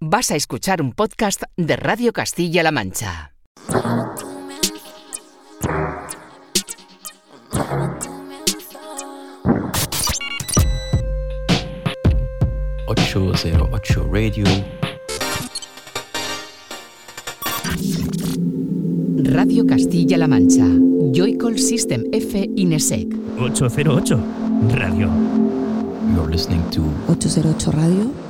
Vas a escuchar un podcast de Radio Castilla-La Mancha. ...808 Radio... Radio Castilla-La Mancha. Joycall System F Inesec. 808 Radio. You're listening to 808 Radio.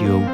Radio.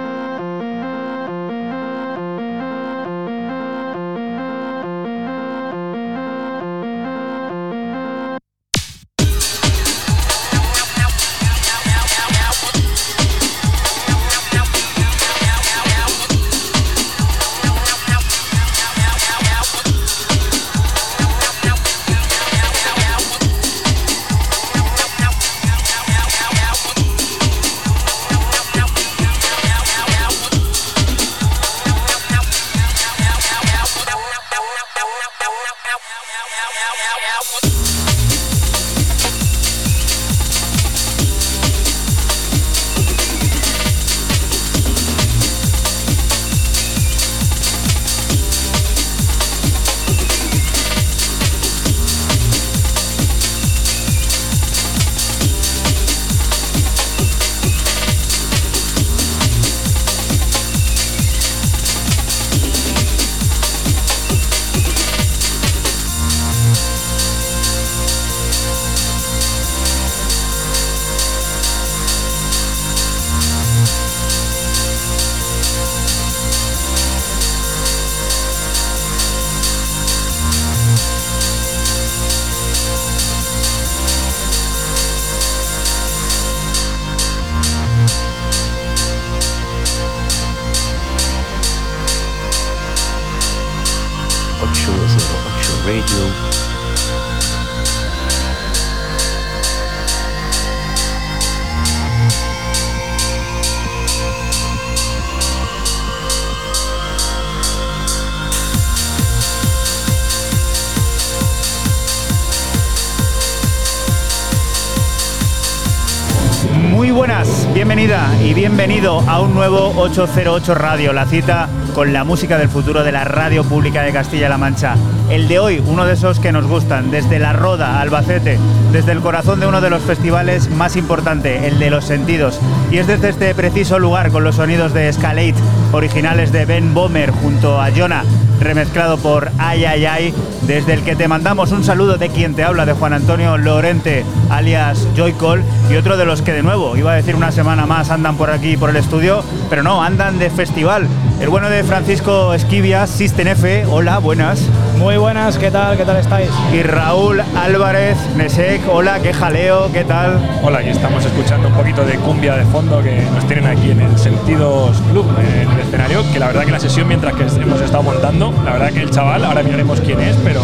808 Radio, la cita con la música del futuro de la radio pública de Castilla-La Mancha. El de hoy, uno de esos que nos gustan, desde La Roda, Albacete, desde el corazón de uno de los festivales más importantes, el de los sentidos. Y es desde este preciso lugar, con los sonidos de Scalate, originales de Ben Bomer junto a Jonah, remezclado por Ay Ay Ay, desde el que te mandamos un saludo de quien te habla, de Juan Antonio Lorente, alias Joycol, y otro de los que de nuevo, iba a decir una semana más, andan por aquí, por el estudio, pero no, andan de festival. El bueno de Francisco Esquivia, System F, hola, buenas. Muy buenas, ¿qué tal? ¿Qué tal estáis? Y Raúl Álvarez, Nesek, hola, qué jaleo, ¿qué tal? Hola, y estamos escuchando un poquito de cumbia de fondo que nos tienen aquí en el Sentidos Club, en el escenario, que la verdad que la sesión mientras que hemos estado montando, la verdad que el chaval, ahora miraremos quién es, pero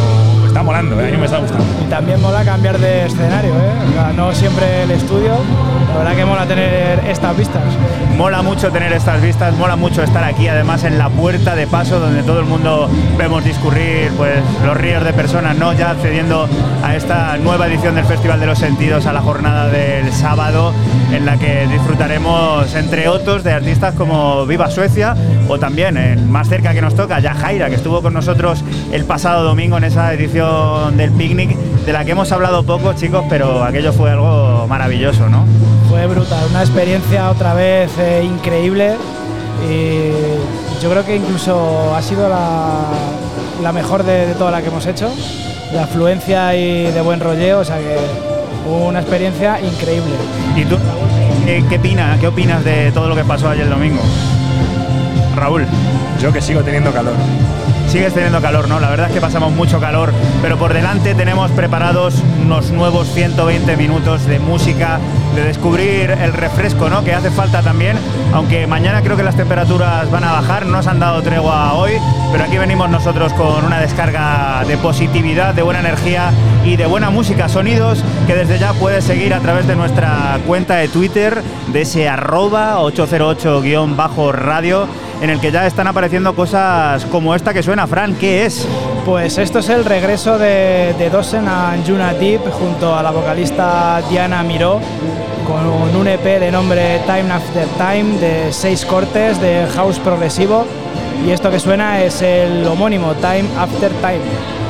está molando, ¿eh? a mí me está gustando. Y también mola cambiar de escenario, ¿eh? no siempre el estudio, la verdad que mola tener estas vistas. Mola mucho tener estas vistas, mola mucho estar aquí, además en la puerta de paso donde todo el mundo vemos discurrir pues los ríos de personas, ¿no? Ya accediendo a esta nueva edición del Festival de los Sentidos, a la jornada del sábado, en la que disfrutaremos, entre otros, de artistas como Viva Suecia o también, en más cerca que nos toca, Yajaira, que estuvo con nosotros el pasado domingo en esa edición del picnic, de la que hemos hablado poco, chicos, pero aquello fue algo maravilloso, ¿no? Fue brutal, una experiencia otra vez eh, increíble y yo creo que incluso ha sido la, la mejor de, de, toda la que hemos hecho, de afluencia y de buen rolleo, o sea que una experiencia increíble. ¿Y tú qué, qué, opinas, qué opinas de todo lo que pasó ayer el domingo? Raúl. Yo que sigo teniendo calor. Sigues teniendo calor, ¿no? La verdad es que pasamos mucho calor, pero por delante tenemos preparados unos nuevos 120 minutos de música, de descubrir el refresco, ¿no? Que hace falta también, aunque mañana creo que las temperaturas van a bajar, no nos han dado tregua hoy, pero aquí venimos nosotros con una descarga de positividad, de buena energía y de buena música, sonidos que desde ya puedes seguir a través de nuestra cuenta de Twitter, de ese arroba 808-radio en el que ya están apareciendo cosas como esta que suena, Fran, ¿qué es? Pues esto es el regreso de, de Dosen a Juna Deep junto a la vocalista Diana Miró con un EP de nombre Time After Time de seis cortes de house progresivo y esto que suena es el homónimo Time After Time.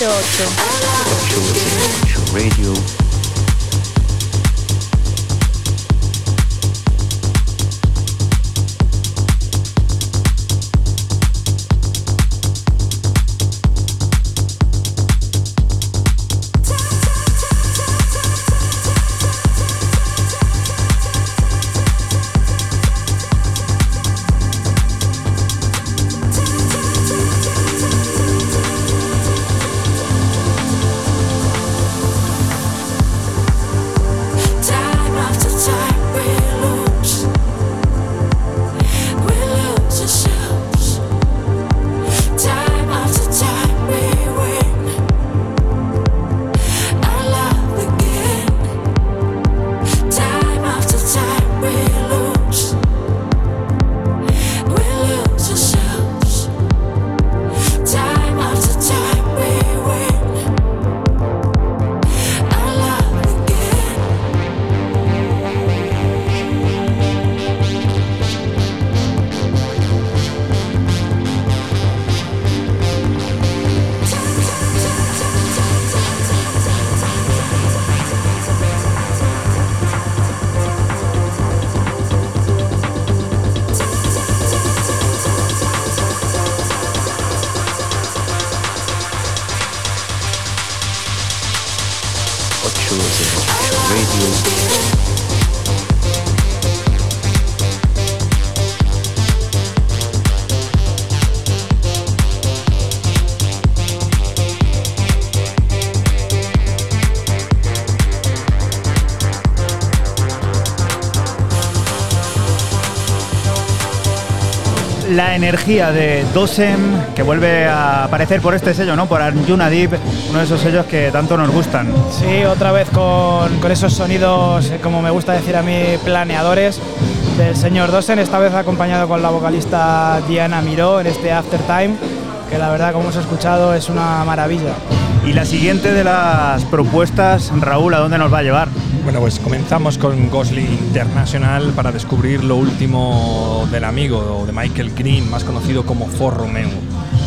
Radio. Radio. La energía de Dosem, que vuelve a aparecer por este sello, ¿no? Por Arjuna Deep, uno de esos sellos que tanto nos gustan. Sí, otra vez con, con esos sonidos, eh, como me gusta decir a mí, planeadores del señor Dosen, esta vez acompañado con la vocalista Diana Miró en este After Time, que la verdad, como hemos escuchado, es una maravilla. Y la siguiente de las propuestas, Raúl, ¿a dónde nos va a llevar? Bueno, pues comenzamos con Ghostly International para descubrir lo último del amigo de Michael Green, más conocido como For Romeo.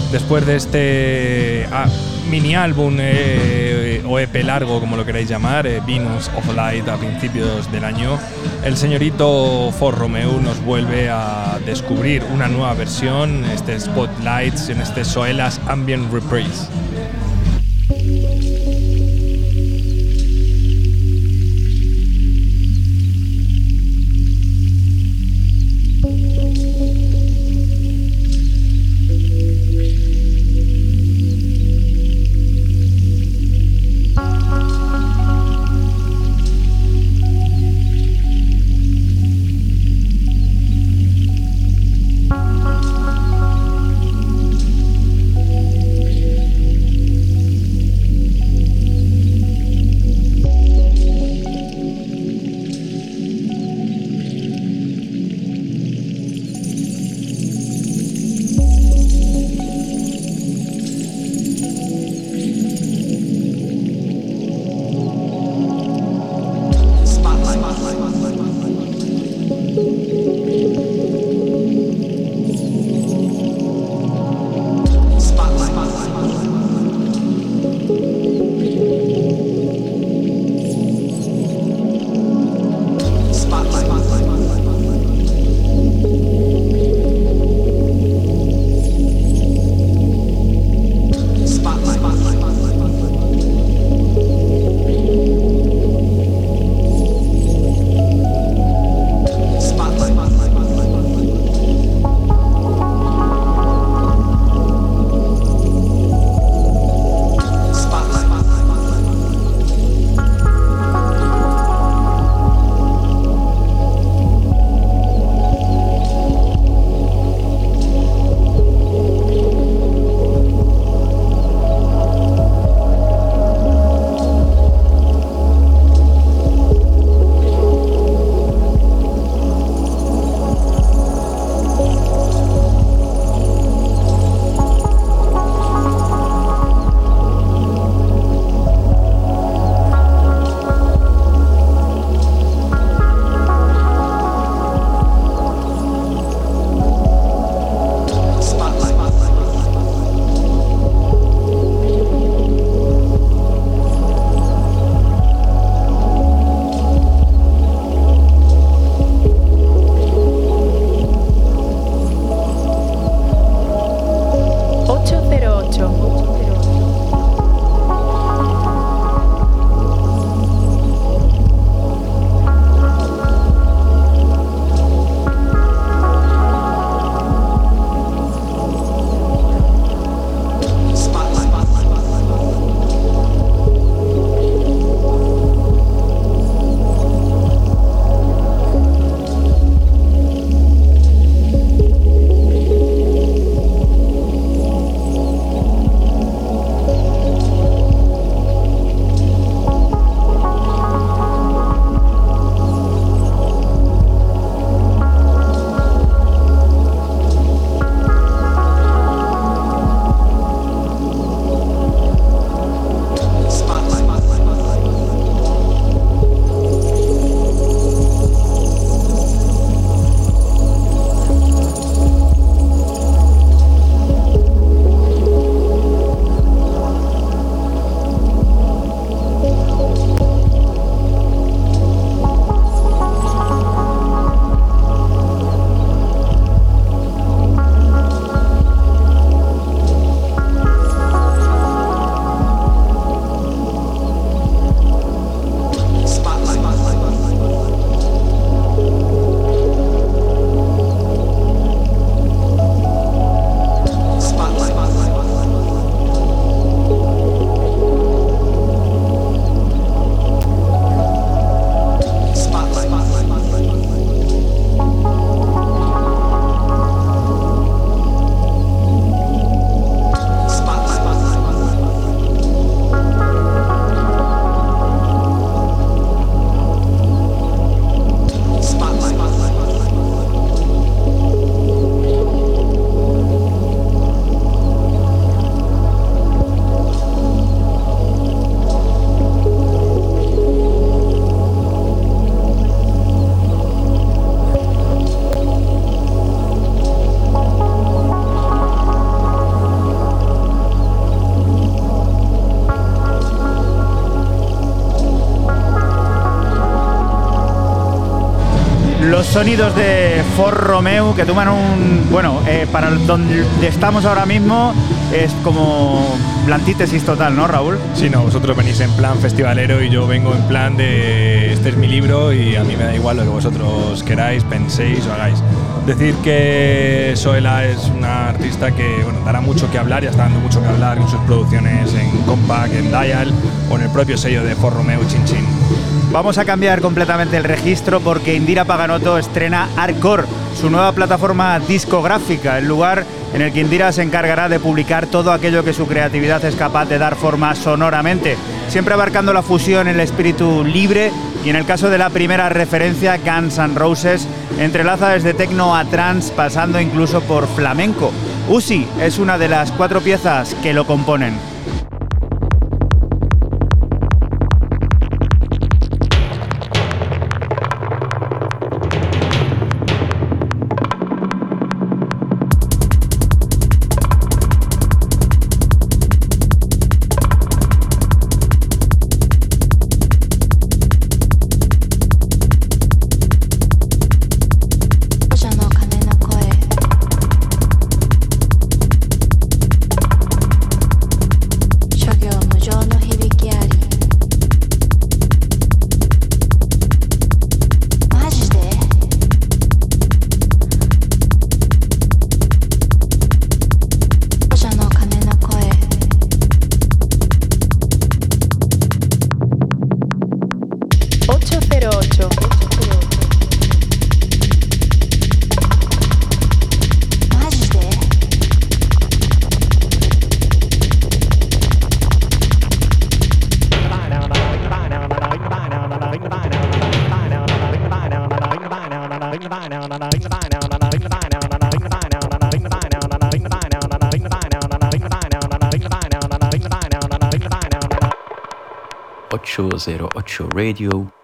Después de este ah, mini álbum eh, o EP largo, como lo queráis llamar, eh, Venus of Light a principios del año, el señorito For Romeo nos vuelve a descubrir una nueva versión, este Spotlights en este Soelas Ambient Reprise. Sonidos de For Romeo que toman un. Bueno, eh, para donde estamos ahora mismo es como la antítesis total, ¿no, Raúl? Sí, no, vosotros venís en plan festivalero y yo vengo en plan de este es mi libro y a mí me da igual lo que vosotros queráis, penséis o hagáis. Decir que Soela es una artista que bueno, dará mucho que hablar y está dando mucho que hablar en sus producciones en Compact, en Dial o en el propio sello de For Romeo Chin Chin. Vamos a cambiar completamente el registro porque Indira Paganotto estrena Arcor, su nueva plataforma discográfica, el lugar en el que Indira se encargará de publicar todo aquello que su creatividad es capaz de dar forma sonoramente, siempre abarcando la fusión en el espíritu libre y en el caso de la primera referencia, Guns N' Roses, entrelaza desde techno a trance pasando incluso por flamenco. Uzi es una de las cuatro piezas que lo componen.「808 Radio.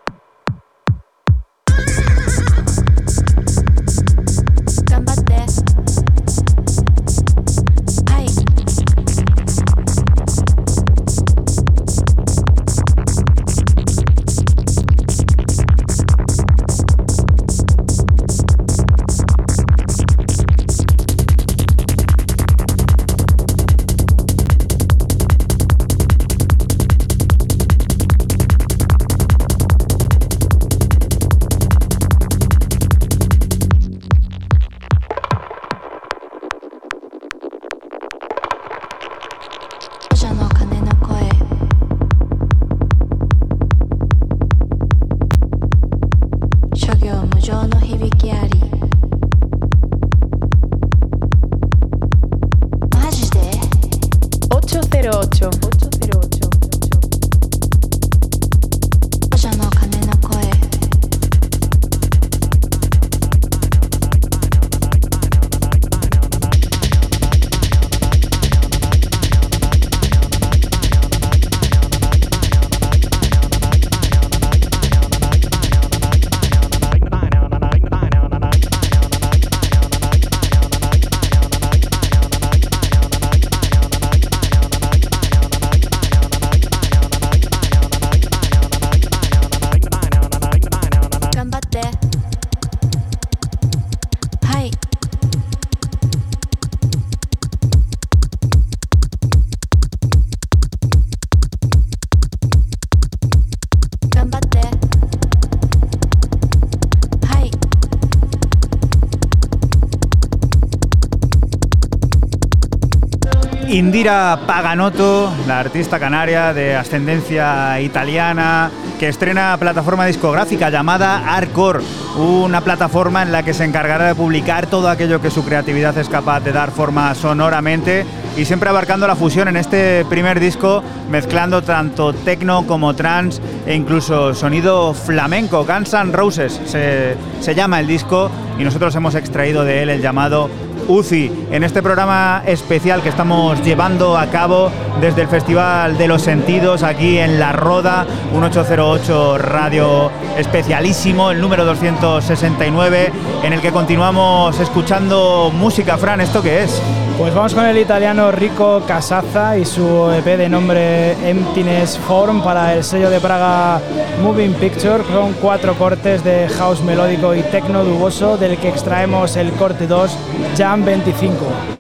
Paganotto, la artista canaria de ascendencia italiana, que estrena plataforma discográfica llamada Arcor, una plataforma en la que se encargará de publicar todo aquello que su creatividad es capaz de dar forma sonoramente y siempre abarcando la fusión en este primer disco, mezclando tanto techno como trance e incluso sonido flamenco. Guns Roses se, se llama el disco y nosotros hemos extraído de él el llamado UCI en este programa especial que estamos llevando a cabo desde el Festival de los Sentidos aquí en La Roda, un 808 radio especialísimo, el número 269, en el que continuamos escuchando música. Fran, ¿esto qué es? Pues vamos con el italiano Rico Casazza y su EP de nombre Emptiness Form para el sello de Praga Moving Picture. Son cuatro cortes de house melódico y tecno duboso del que extraemos el corte 2 Jam 25.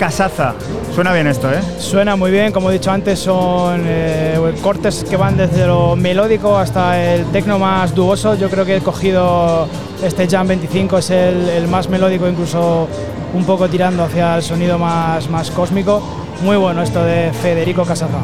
Casaza. Suena bien esto, ¿eh? Suena muy bien, como he dicho antes, son eh, cortes que van desde lo melódico hasta el tecno más duoso. Yo creo que he cogido este Jam 25, es el, el más melódico, incluso un poco tirando hacia el sonido más, más cósmico. Muy bueno esto de Federico Casaza.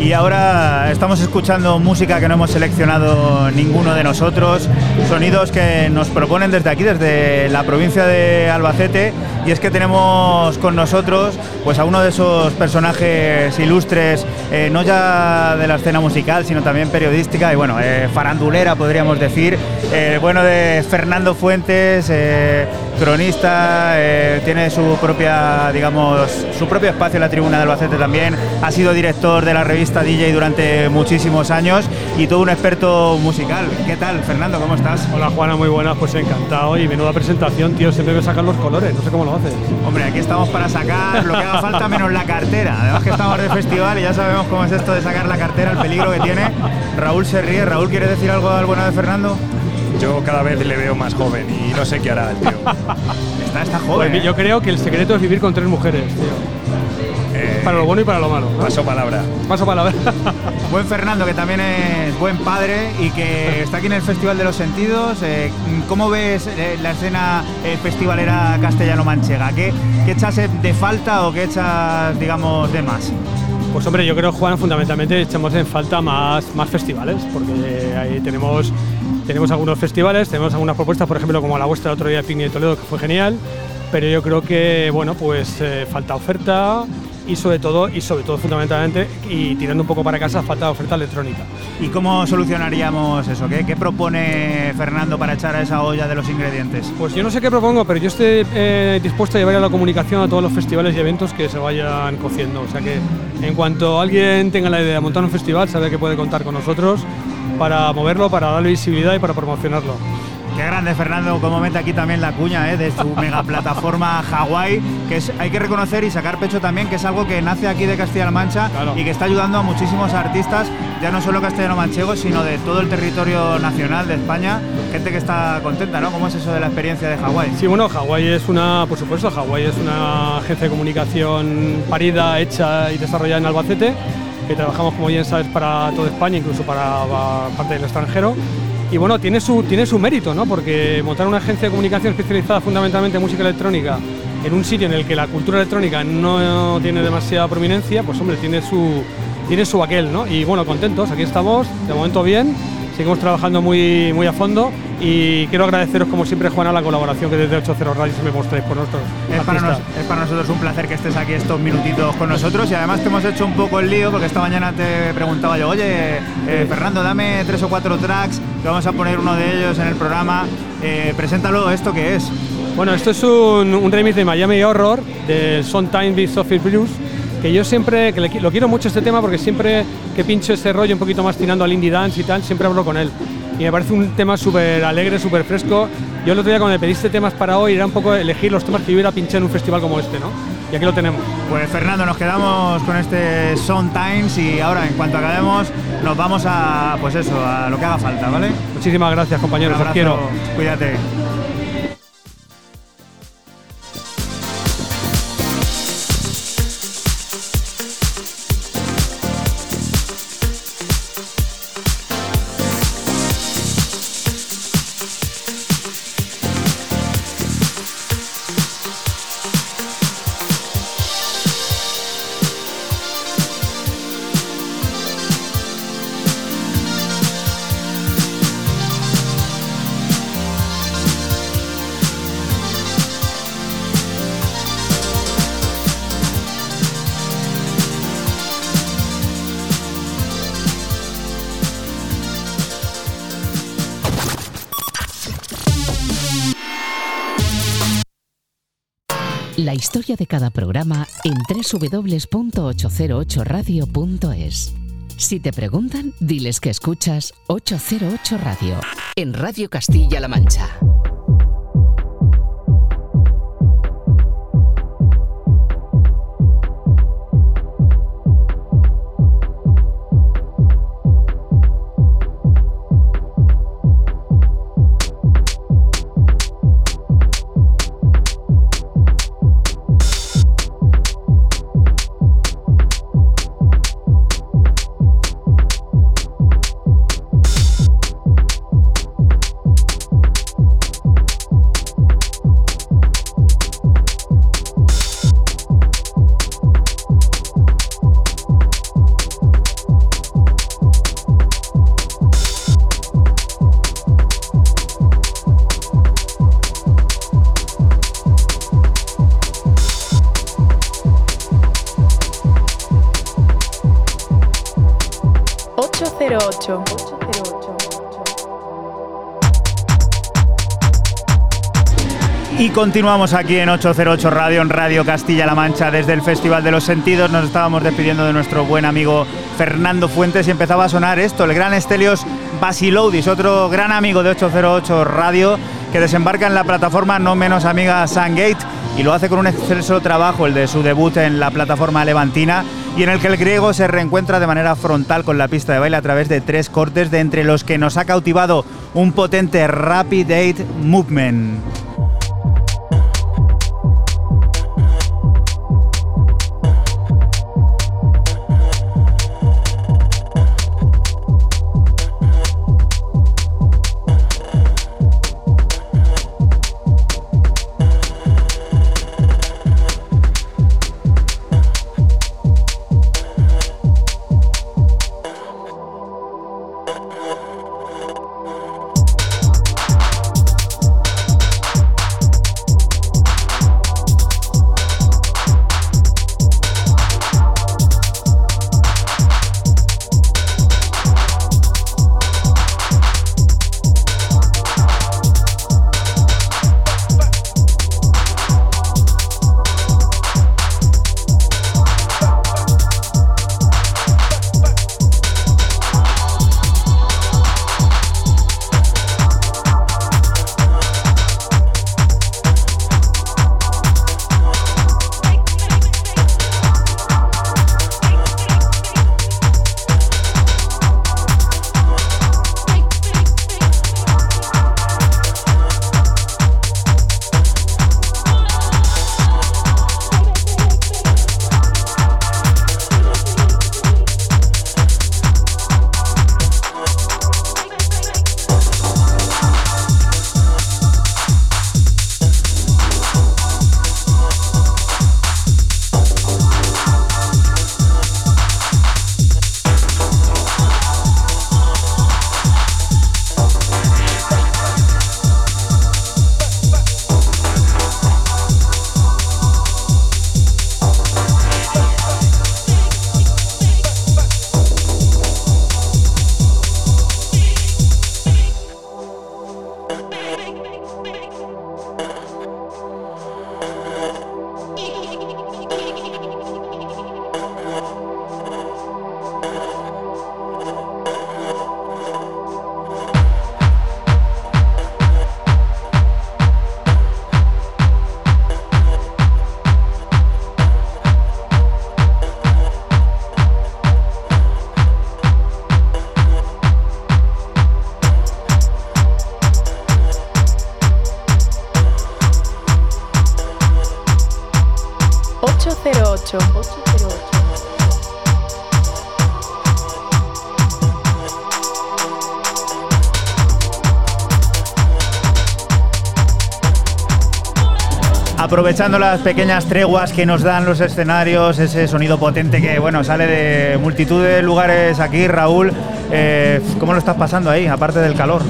Y ahora estamos escuchando música que no hemos seleccionado ninguno de nosotros, sonidos que nos proponen desde aquí, desde la provincia de Albacete, y es que tenemos con nosotros pues a uno de esos personajes ilustres, eh, no ya de la escena musical, sino también periodística y bueno, eh, farandulera podríamos decir, eh, bueno de Fernando Fuentes, eh, cronista, eh, tiene su propia, digamos, su propio espacio en la tribuna de Albacete también, ha sido director de la revista DJ durante muchísimos años y todo un experto musical. ¿Qué tal, Fernando? ¿Cómo estás? Hola Juana, muy buenas, pues encantado y menuda presentación, tío, siempre me sacan los colores, no sé cómo lo haces. Hombre, aquí estamos para sacar lo que haga falta menos la cartera. Además que estamos de festival y ya sabemos cómo es esto de sacar la cartera, el peligro que tiene. Raúl se ríe. Raúl, ¿quieres decir algo al bueno de Fernando? Yo cada vez le veo más joven y no sé qué hará el tío. Está, está joven. Pues ¿eh? yo creo que el secreto es vivir con tres mujeres, tío. Eh, Para lo bueno y para lo malo. ¿no? Paso palabra. Paso palabra. Buen Fernando, que también es buen padre y que está aquí en el Festival de los Sentidos. Eh, ¿Cómo ves eh, la escena eh, festivalera castellano-manchega? ¿Qué, ¿Qué echas de falta o qué echas, digamos, de más? Pues hombre, yo creo, Juan, fundamentalmente echamos en falta más, más festivales, porque ahí tenemos, tenemos algunos festivales, tenemos algunas propuestas, por ejemplo, como la vuestra el otro día, Picnic de Toledo, que fue genial, pero yo creo que, bueno, pues eh, falta oferta y sobre todo, y sobre todo fundamentalmente, y tirando un poco para casa, falta de oferta electrónica. ¿Y cómo solucionaríamos eso? ¿Qué, qué propone Fernando para echar a esa olla de los ingredientes? Pues yo no sé qué propongo, pero yo estoy eh, dispuesto a llevar a la comunicación a todos los festivales y eventos que se vayan cociendo. O sea que en cuanto alguien tenga la idea de montar un festival, sabe que puede contar con nosotros para moverlo, para darle visibilidad y para promocionarlo. Qué grande Fernando, como mete aquí también la cuña ¿eh? de su mega plataforma Hawái, que es, hay que reconocer y sacar pecho también que es algo que nace aquí de Castilla-La Mancha Claro. y que está ayudando a muchísimos artistas, ya no solo castellano-manchegos, sino de todo el territorio nacional de España, gente que está contenta, ¿no? ¿Cómo es eso de la experiencia de Hawái? Sí, bueno, Hawái es una, por supuesto, Hawái es una agencia de comunicación parida, hecha y desarrollada en Albacete, que trabajamos, como bien sabes, para toda España, incluso para, parte del extranjero. Y bueno, tiene su, tiene su mérito, ¿no? Porque montar una agencia de comunicación especializada fundamentalmente en música electrónica en un sitio en el que la cultura electrónica no tiene demasiada prominencia, pues hombre, tiene su, tiene su aquel, ¿no? Y bueno, contentos, aquí estamos, de momento bien, seguimos trabajando muy, muy a fondo y quiero agradeceros como siempre Juana la colaboración que desde 80 Radio siempre mostráis por nosotros. Es para, nos- es para nosotros un placer que estés aquí estos minutitos con nosotros y además te hemos hecho un poco el lío porque esta mañana te preguntaba yo, oye, eh, Fernando, dame tres o cuatro tracks, que vamos a poner uno de ellos en el programa. Eh, preséntalo, ¿esto qué es? Bueno, esto es un, un remix de Miami Horror del Sometime with Sophie Blues que yo siempre, que le lo quiero mucho este tema porque siempre que pincho ese rollo un poquito más tirando al indie dance y tal, siempre hablo con él. Y me parece un tema súper alegre, súper fresco. Yo el otro día cuando me pediste temas para hoy era un poco elegir los temas que yo hubiera pinchado en un festival como este, ¿no? Y aquí lo tenemos. Pues Fernando, nos quedamos con este Sound Times y ahora en cuanto acabemos nos vamos a, pues eso, a lo que haga falta, ¿vale? Muchísimas gracias compañeros, os quiero. Cuídate. Historia de cada programa en www.808radio.es. Si te preguntan, diles que escuchas 808 Radio en Radio Castilla-La Mancha. Continuamos aquí en 808 Radio, en Radio Castilla-La Mancha, desde el Festival de los Sentidos. Nos estábamos despidiendo de nuestro buen amigo Fernando Fuentes y empezaba a sonar esto, el gran Estelios Basiloudis, otro gran amigo de 808 Radio, que desembarca en la plataforma no menos amiga Sungate y lo hace con un excelso trabajo, el de su debut en la plataforma levantina, y en el que el griego se reencuentra de manera frontal con la pista de baile a través de tres cortes, de entre los que nos ha cautivado un potente Rapid Date Movement. Aprovechando las pequeñas treguas que nos dan los escenarios, ese sonido potente que bueno sale de multitud de lugares aquí, Raúl. Eh, ¿Cómo lo estás pasando ahí, aparte del calor?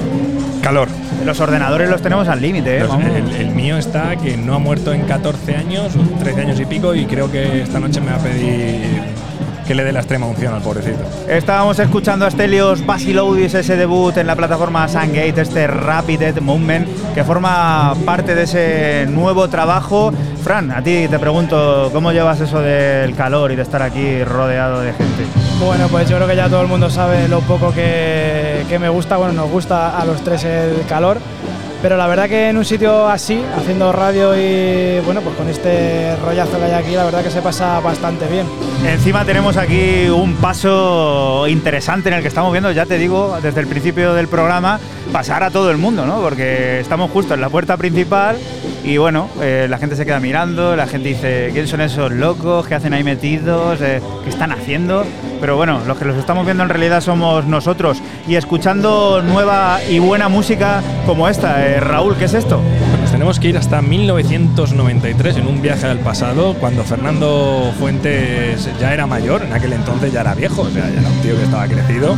Calor. Los ordenadores los tenemos al límite, ¿eh? El, el mío está que no ha muerto en 14 años, 13 años y pico, y creo que esta noche me va a pedir que le dé la extrema unción al pobrecito. Estábamos escuchando a Stelios Basiloudis, ese debut en la plataforma Sungate, este Rapid Movement, que forma parte de ese nuevo trabajo. Fran, a ti te pregunto, ¿cómo llevas eso del calor y de estar aquí rodeado de gente? Bueno, pues yo creo que ya todo el mundo sabe lo poco que, que me gusta. Bueno, nos gusta a los tres el calor. Pero la verdad que en un sitio así, haciendo radio y bueno, pues con este rollazo que hay aquí, la verdad que se pasa bastante bien. Encima tenemos aquí un paso interesante en el que estamos viendo, ya te digo, desde el principio del programa, pasar a todo el mundo, ¿no? Porque estamos justo en la puerta principal y bueno, eh, la gente se queda mirando, la gente dice, ¿quién son esos locos? ¿Qué hacen ahí metidos? Eh, ¿Qué están haciendo? Pero bueno, los que los estamos viendo en realidad somos nosotros y escuchando nueva y buena música como esta. Eh, Raúl, ¿qué es esto? Nos tenemos que ir hasta 1993 en un viaje al pasado, cuando Fernando Fuentes ya era mayor, en aquel entonces ya era viejo, o sea, ya era un tío que estaba crecido.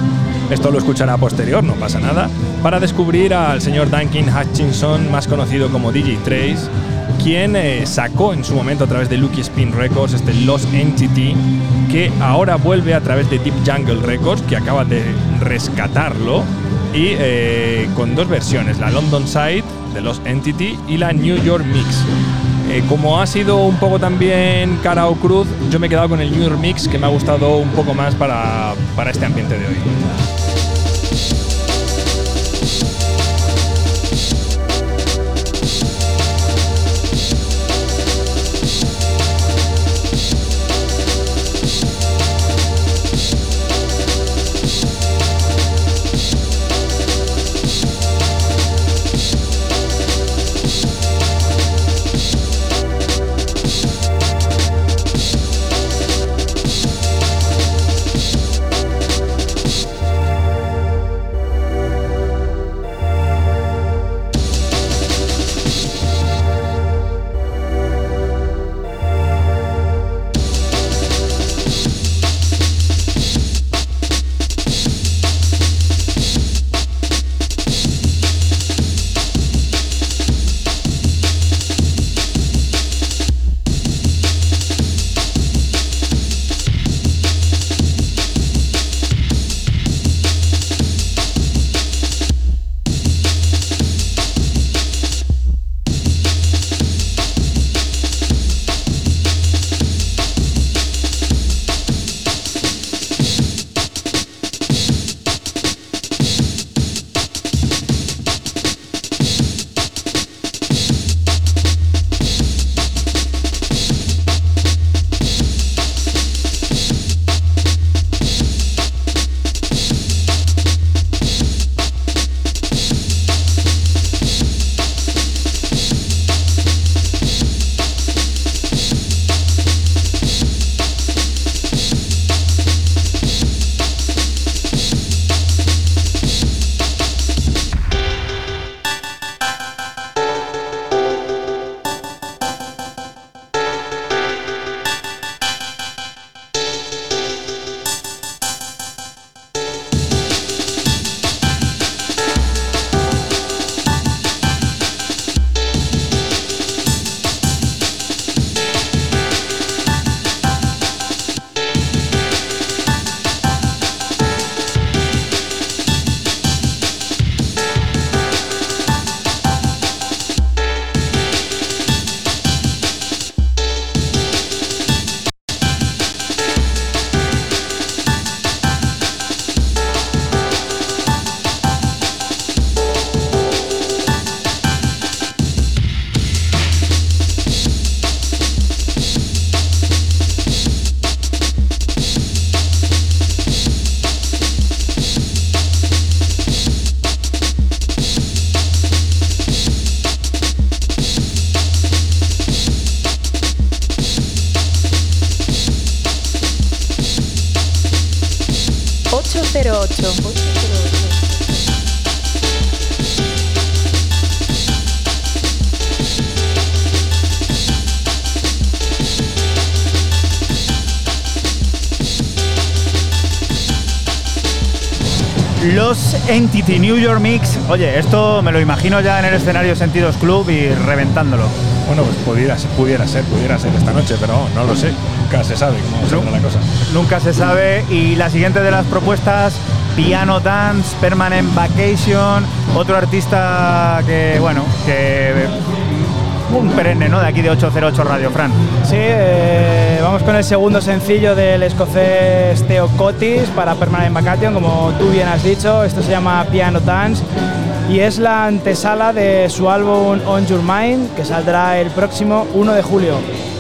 Esto lo escuchará posterior, no pasa nada. Para descubrir al señor Duncan Hutchinson, más conocido como DJ Trace, quien eh, sacó en su momento a través de Lucky Spin Records este Lost Entity, que ahora vuelve a través de Deep Jungle Records, que acaba de rescatarlo, y eh, con dos versiones, la London Side de Lost Entity y la New York Mix. Eh, como ha sido un poco también cara o cruz, yo me he quedado con el New York Mix que me ha gustado un poco más para, para este ambiente de hoy. Entity New York Mix. Oye, esto me lo imagino ya en el escenario Sentidos Club y reventándolo. Bueno, pues pudiera, ser- pudiera ser, pudiera ser esta noche, pero no, lo sé. Nunca se sabe cómo saldrá la cosa. Nunca se sabe. Y la siguiente de las propuestas, Piano Dance, Permanent Vacation, otro artista que, bueno, que un perenne, ¿no? De aquí de 808 Radio, Fran. Sí, eh, vamos con el segundo sencillo del escocés Theo Cotis para Permanent Vacation, como tú bien has dicho. Esto se llama Piano Dance y es la antesala de su álbum On Your Mind, que saldrá el próximo 1 de julio.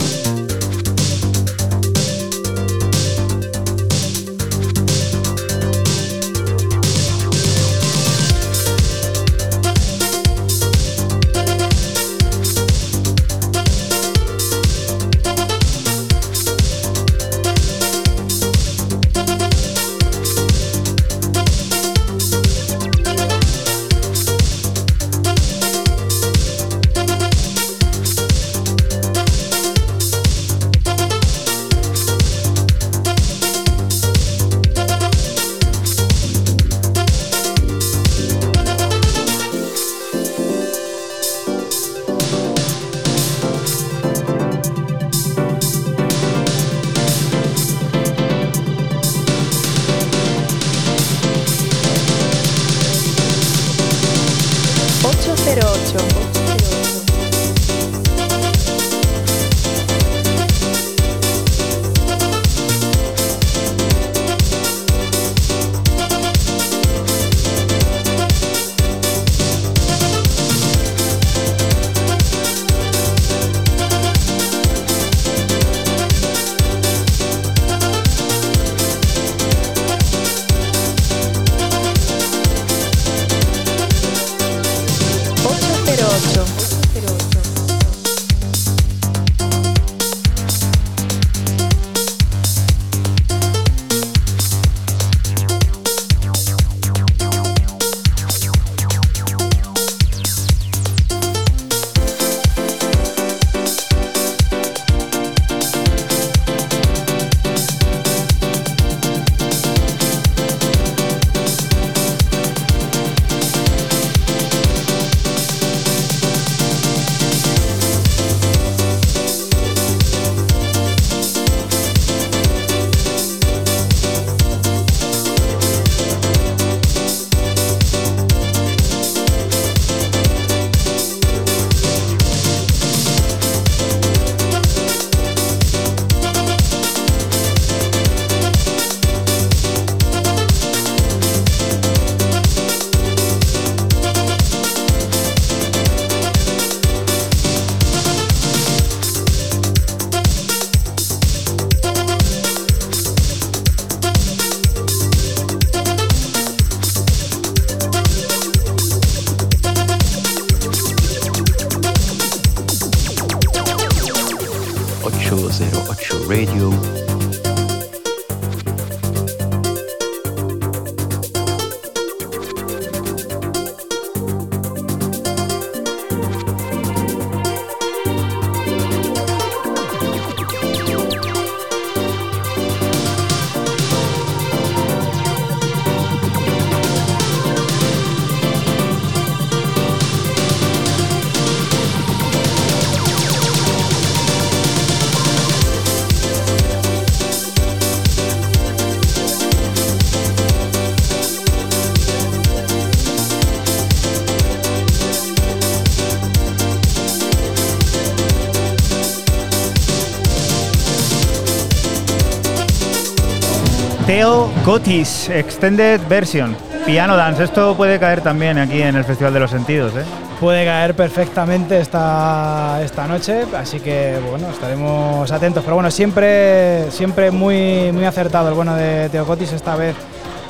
Teo Cotis, Extended Version, Piano Dance. Esto puede caer también aquí en el Festival de los Sentidos, ¿eh? Puede caer perfectamente esta, esta noche, así que bueno, estaremos atentos. Pero bueno, siempre, siempre muy, muy acertado el bueno de Teo Cotis esta vez.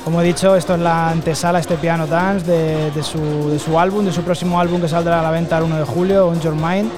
Como he dicho, esto es la antesala, este Piano Dance de, de su, de su álbum, de su próximo álbum que saldrá a la venta el 1 de julio, On Your Mind.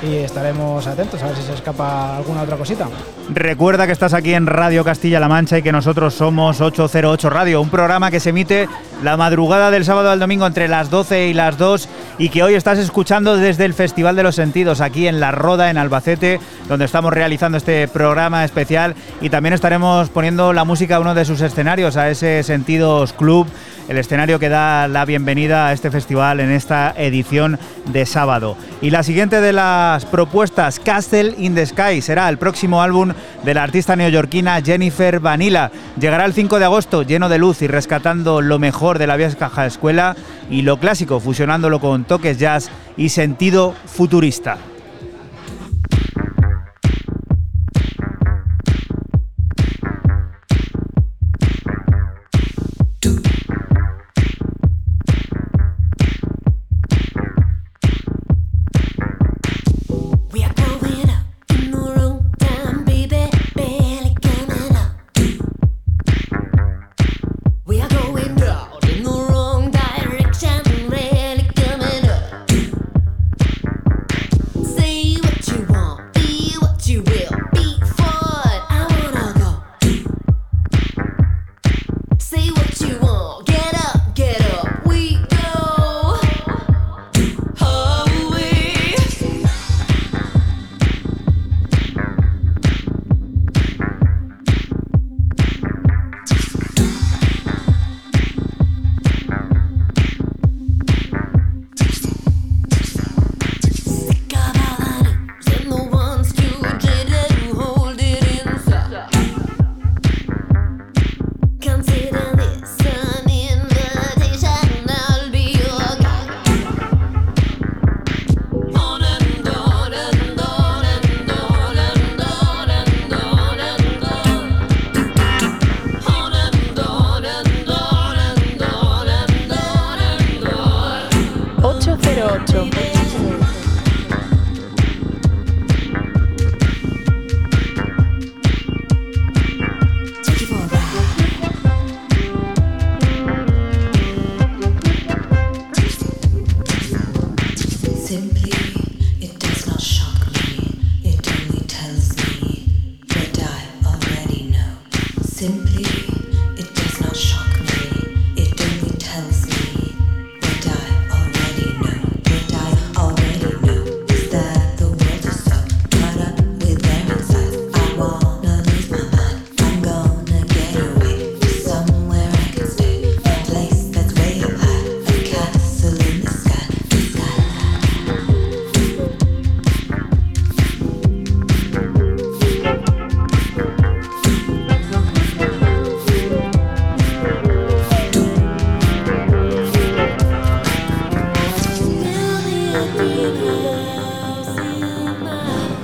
Y estaremos atentos a ver si se escapa alguna otra cosita. Recuerda que estás aquí en Radio Castilla-La Mancha y que nosotros somos 808 Radio, un programa que se emite la madrugada del sábado al domingo entre las 12 y las 2 y que hoy estás escuchando desde el Festival de los Sentidos aquí en La Roda, en Albacete, donde estamos realizando este programa especial y también estaremos poniendo la música a uno de sus escenarios, a ese Sentidos Club el escenario que da la bienvenida a este festival en esta edición de sábado. Y la siguiente de las propuestas, Castle in the Sky, será el próximo álbum de la artista neoyorquina Jennifer Vanilla. Llegará el 5 de agosto lleno de luz y rescatando lo mejor de la vieja escuela y lo clásico, fusionándolo con toques jazz y sentido futurista.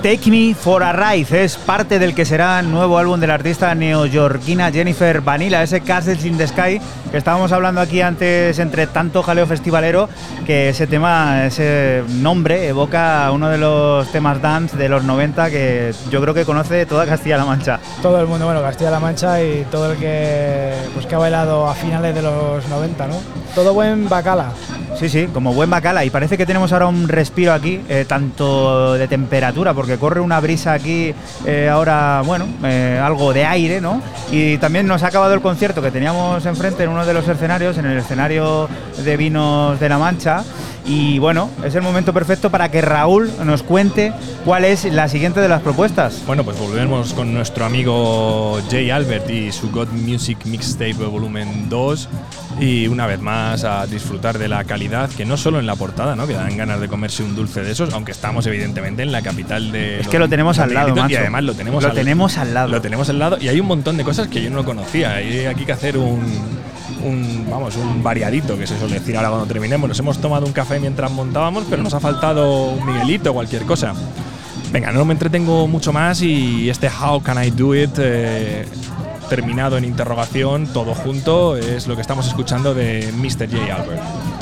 Take Me for a Ride es parte del que será el nuevo álbum de la artista neoyorquina Jennifer Vanilla, ese Castles in the Sky que estábamos hablando aquí antes entre tanto jaleo festivalero, que ese tema, ese nombre evoca uno de los temas dance de los 90 que yo creo que conoce toda Castilla-La Mancha. Todo el mundo, bueno, Castilla-La Mancha y todo el que, pues, que ha bailado a finales de los 90, ¿no? Todo buen bacala. Sí, sí, como buen bacala. Y parece que tenemos ahora un respiro aquí, eh, tanto de temperatura, porque corre una brisa aquí eh, ahora, bueno, eh, algo de aire, ¿no? Y también nos ha acabado el concierto que teníamos enfrente en uno de los escenarios, en el escenario de vinos de la Mancha. Y bueno, es el momento perfecto para que Raúl nos cuente cuál es la siguiente de las propuestas. Bueno, pues volvemos con nuestro amigo Jay Albert y su God Music Mixtape Volumen 2 y una vez más a disfrutar de la calidad, que no solo en la portada, ¿no? que dan ganas de comerse un dulce de esos, aunque estamos evidentemente en la capital de... Es que lo tenemos al lado, macho. Y además lo tenemos, lo al, tenemos al lado. Lo tenemos al lado y hay un montón de cosas que yo no conocía. Hay aquí que hacer un, un, vamos, un variadito, que se suele decir ahora cuando terminemos. Nos hemos tomado un café mientras montábamos, pero nos ha faltado un Miguelito o cualquier cosa. Venga, no me entretengo mucho más y este How Can I Do It eh, terminado en interrogación, todo junto, es lo que estamos escuchando de Mr. J. Albert.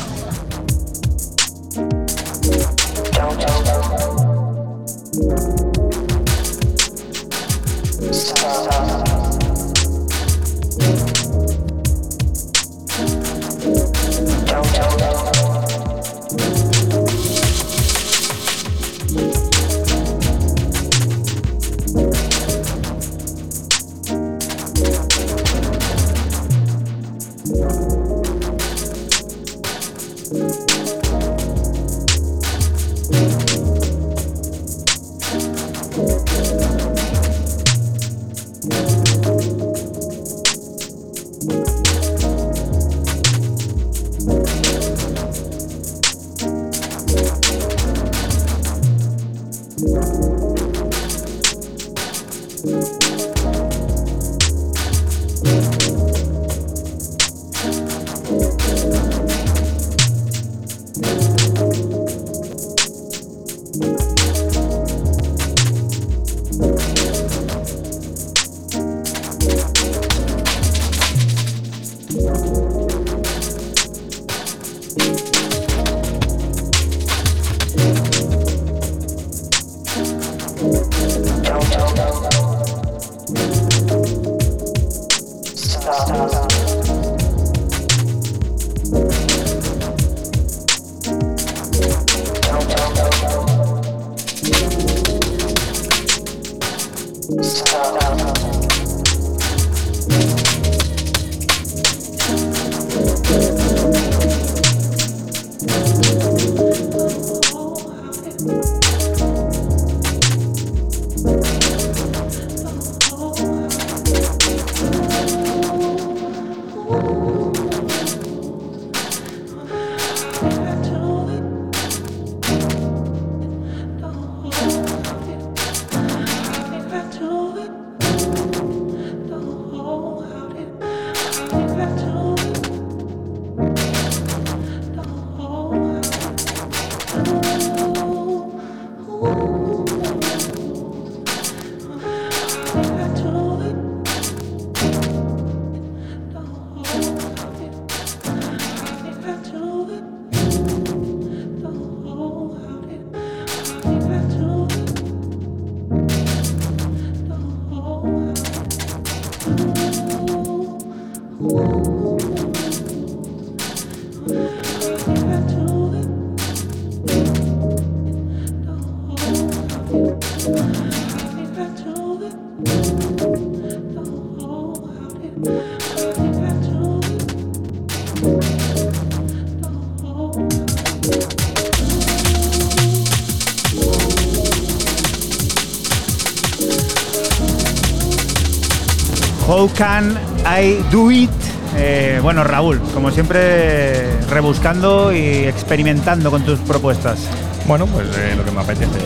How Can I Do It? Eh, bueno, Raúl, como siempre, rebuscando y experimentando con tus propuestas. Bueno, pues eh, lo que me apetece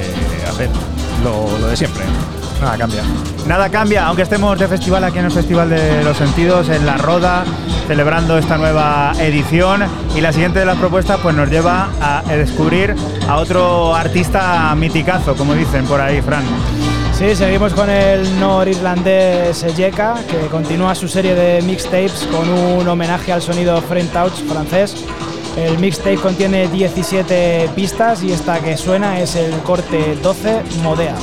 hacer, lo, lo de siempre. Nada cambia. Nada cambia, aunque estemos de festival aquí en el Festival de los Sentidos, en La Roda, celebrando esta nueva edición. Y la siguiente de las propuestas pues nos lleva a descubrir a otro artista miticazo, como dicen por ahí, Fran. Sí, seguimos con el norirlandés Yeka, que continúa su serie de mixtapes con un homenaje al sonido French Touch francés. El mixtape contiene 17 pistas y esta que suena es el corte 12 Modea.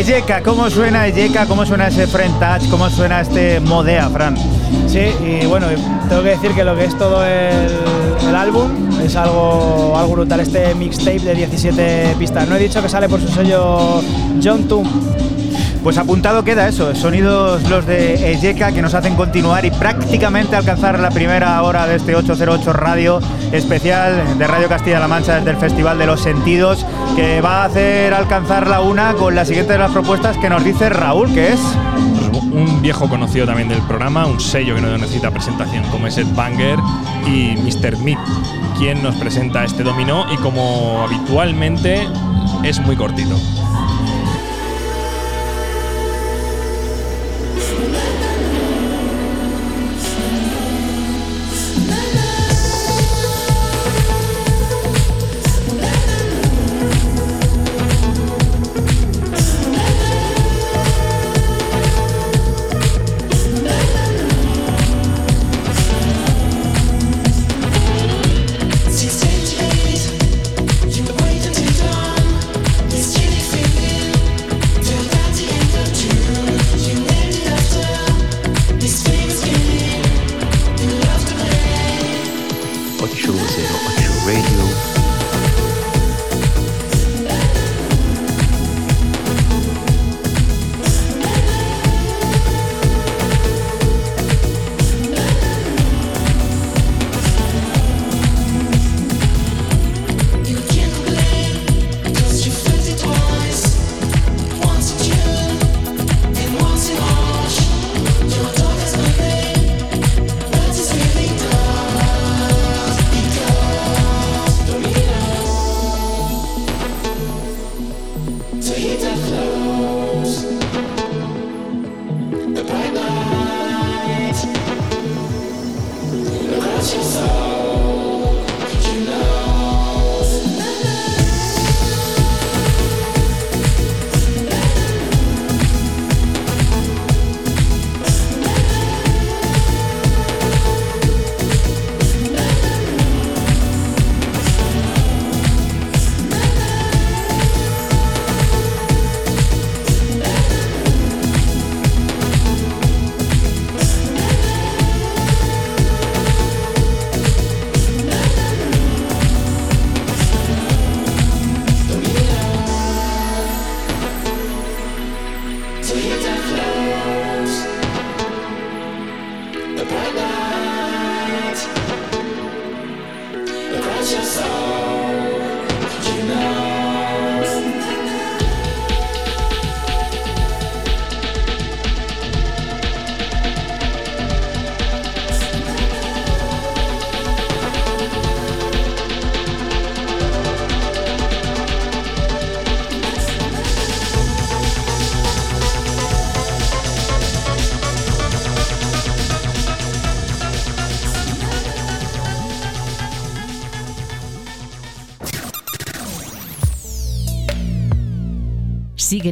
Eyeka, ¿cómo suena Eyeka? ¿Cómo suena ese Friend Touch? ¿Cómo suena este Modea, Fran? Sí, y bueno, tengo que decir que lo que es todo el, el álbum es algo, algo brutal. Este mixtape de 17 pistas. No he dicho que sale por su sello John Toom. Pues apuntado queda eso, sonidos los de Eyeka que nos hacen continuar y prácticamente alcanzar la primera hora de este 808 Radio especial de Radio Castilla-La Mancha desde el Festival de los Sentidos, que va a hacer alcanzar la una con la siguiente de las propuestas que nos dice Raúl, que es... Un viejo conocido también del programa, un sello que no necesita presentación, como es Ed Banger y Mr. Meat, quien nos presenta este dominó y como habitualmente es muy cortito.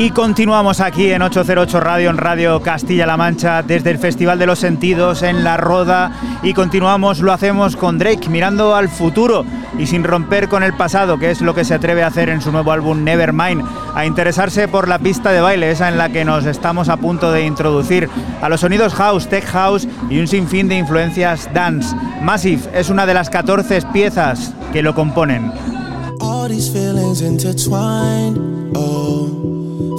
Y continuamos aquí en 808 Radio, en Radio Castilla-La Mancha, desde el Festival de los Sentidos en La Roda. Y continuamos, lo hacemos con Drake, mirando al futuro y sin romper con el pasado, que es lo que se atreve a hacer en su nuevo álbum Nevermind, a interesarse por la pista de baile, esa en la que nos estamos a punto de introducir, a los sonidos house, tech house y un sinfín de influencias dance. Massive es una de las 14 piezas que lo componen. All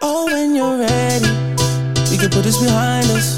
Oh, when you're ready, we can put this behind us.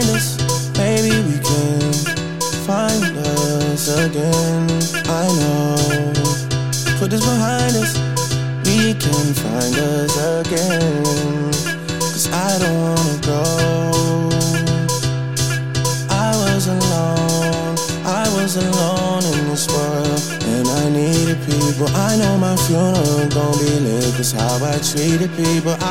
how I treated people.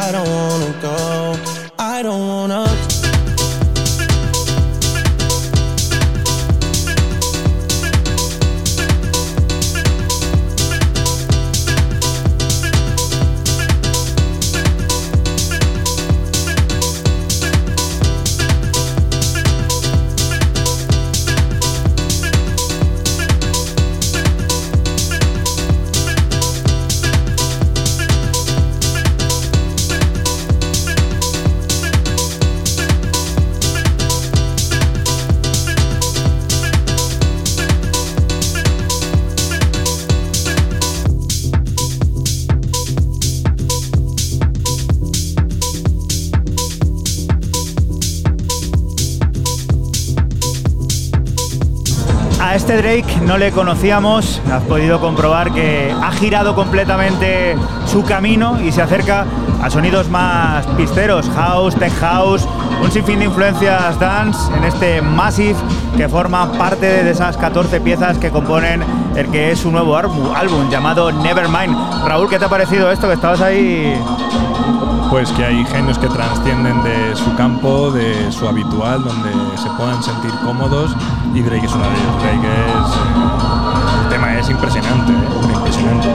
Este Drake no le conocíamos, has podido comprobar que ha girado completamente su camino y se acerca a sonidos más pisteros, house, tech house, un sinfín de influencias dance en este Massive que forma parte de esas 14 piezas que componen el que es su nuevo álbum, llamado Nevermind. Raúl, ¿qué te ha parecido esto? Que estabas ahí Pues que hay genios que trascienden de su campo, de su habitual, donde se puedan sentir cómodos y Drake es una de ellos. Drake es... el tema es impresionante, ¿eh? impresionante.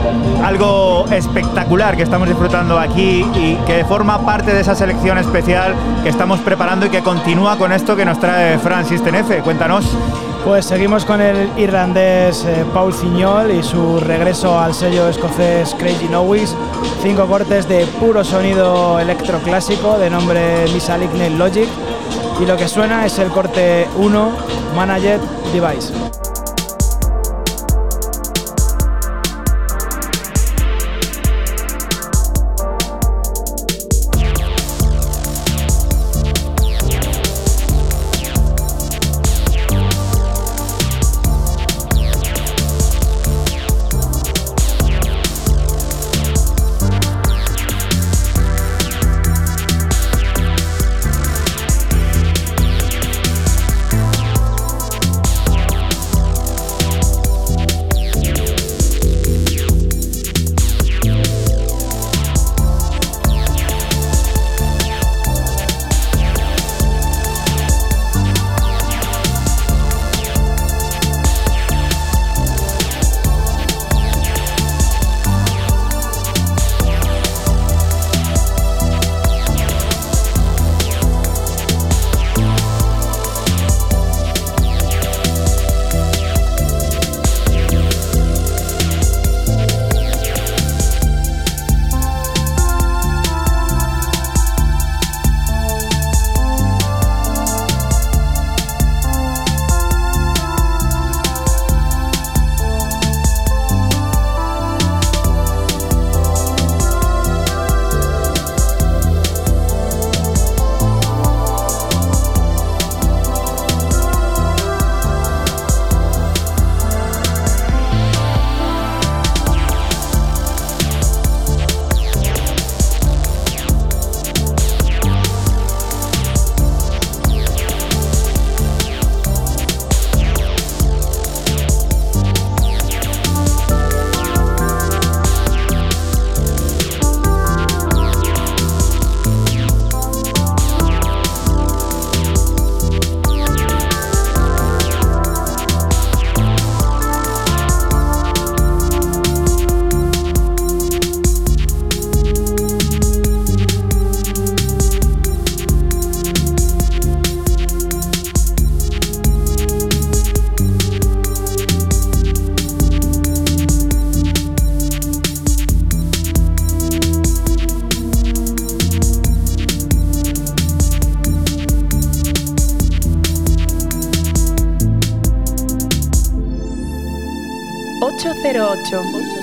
algo espectacular que estamos disfrutando aquí y que forma parte de esa selección especial que estamos preparando y que continúa con esto que nos trae Francis Tenefe. Cuéntanos. Pues seguimos con el irlandés eh, Paul Cignol y su regreso al sello escocés Crazy Noise. Cinco cortes de puro sonido electroclásico de nombre Lisa Lignell Logic. y lo que suena es el corte 1 Managed Device. 808.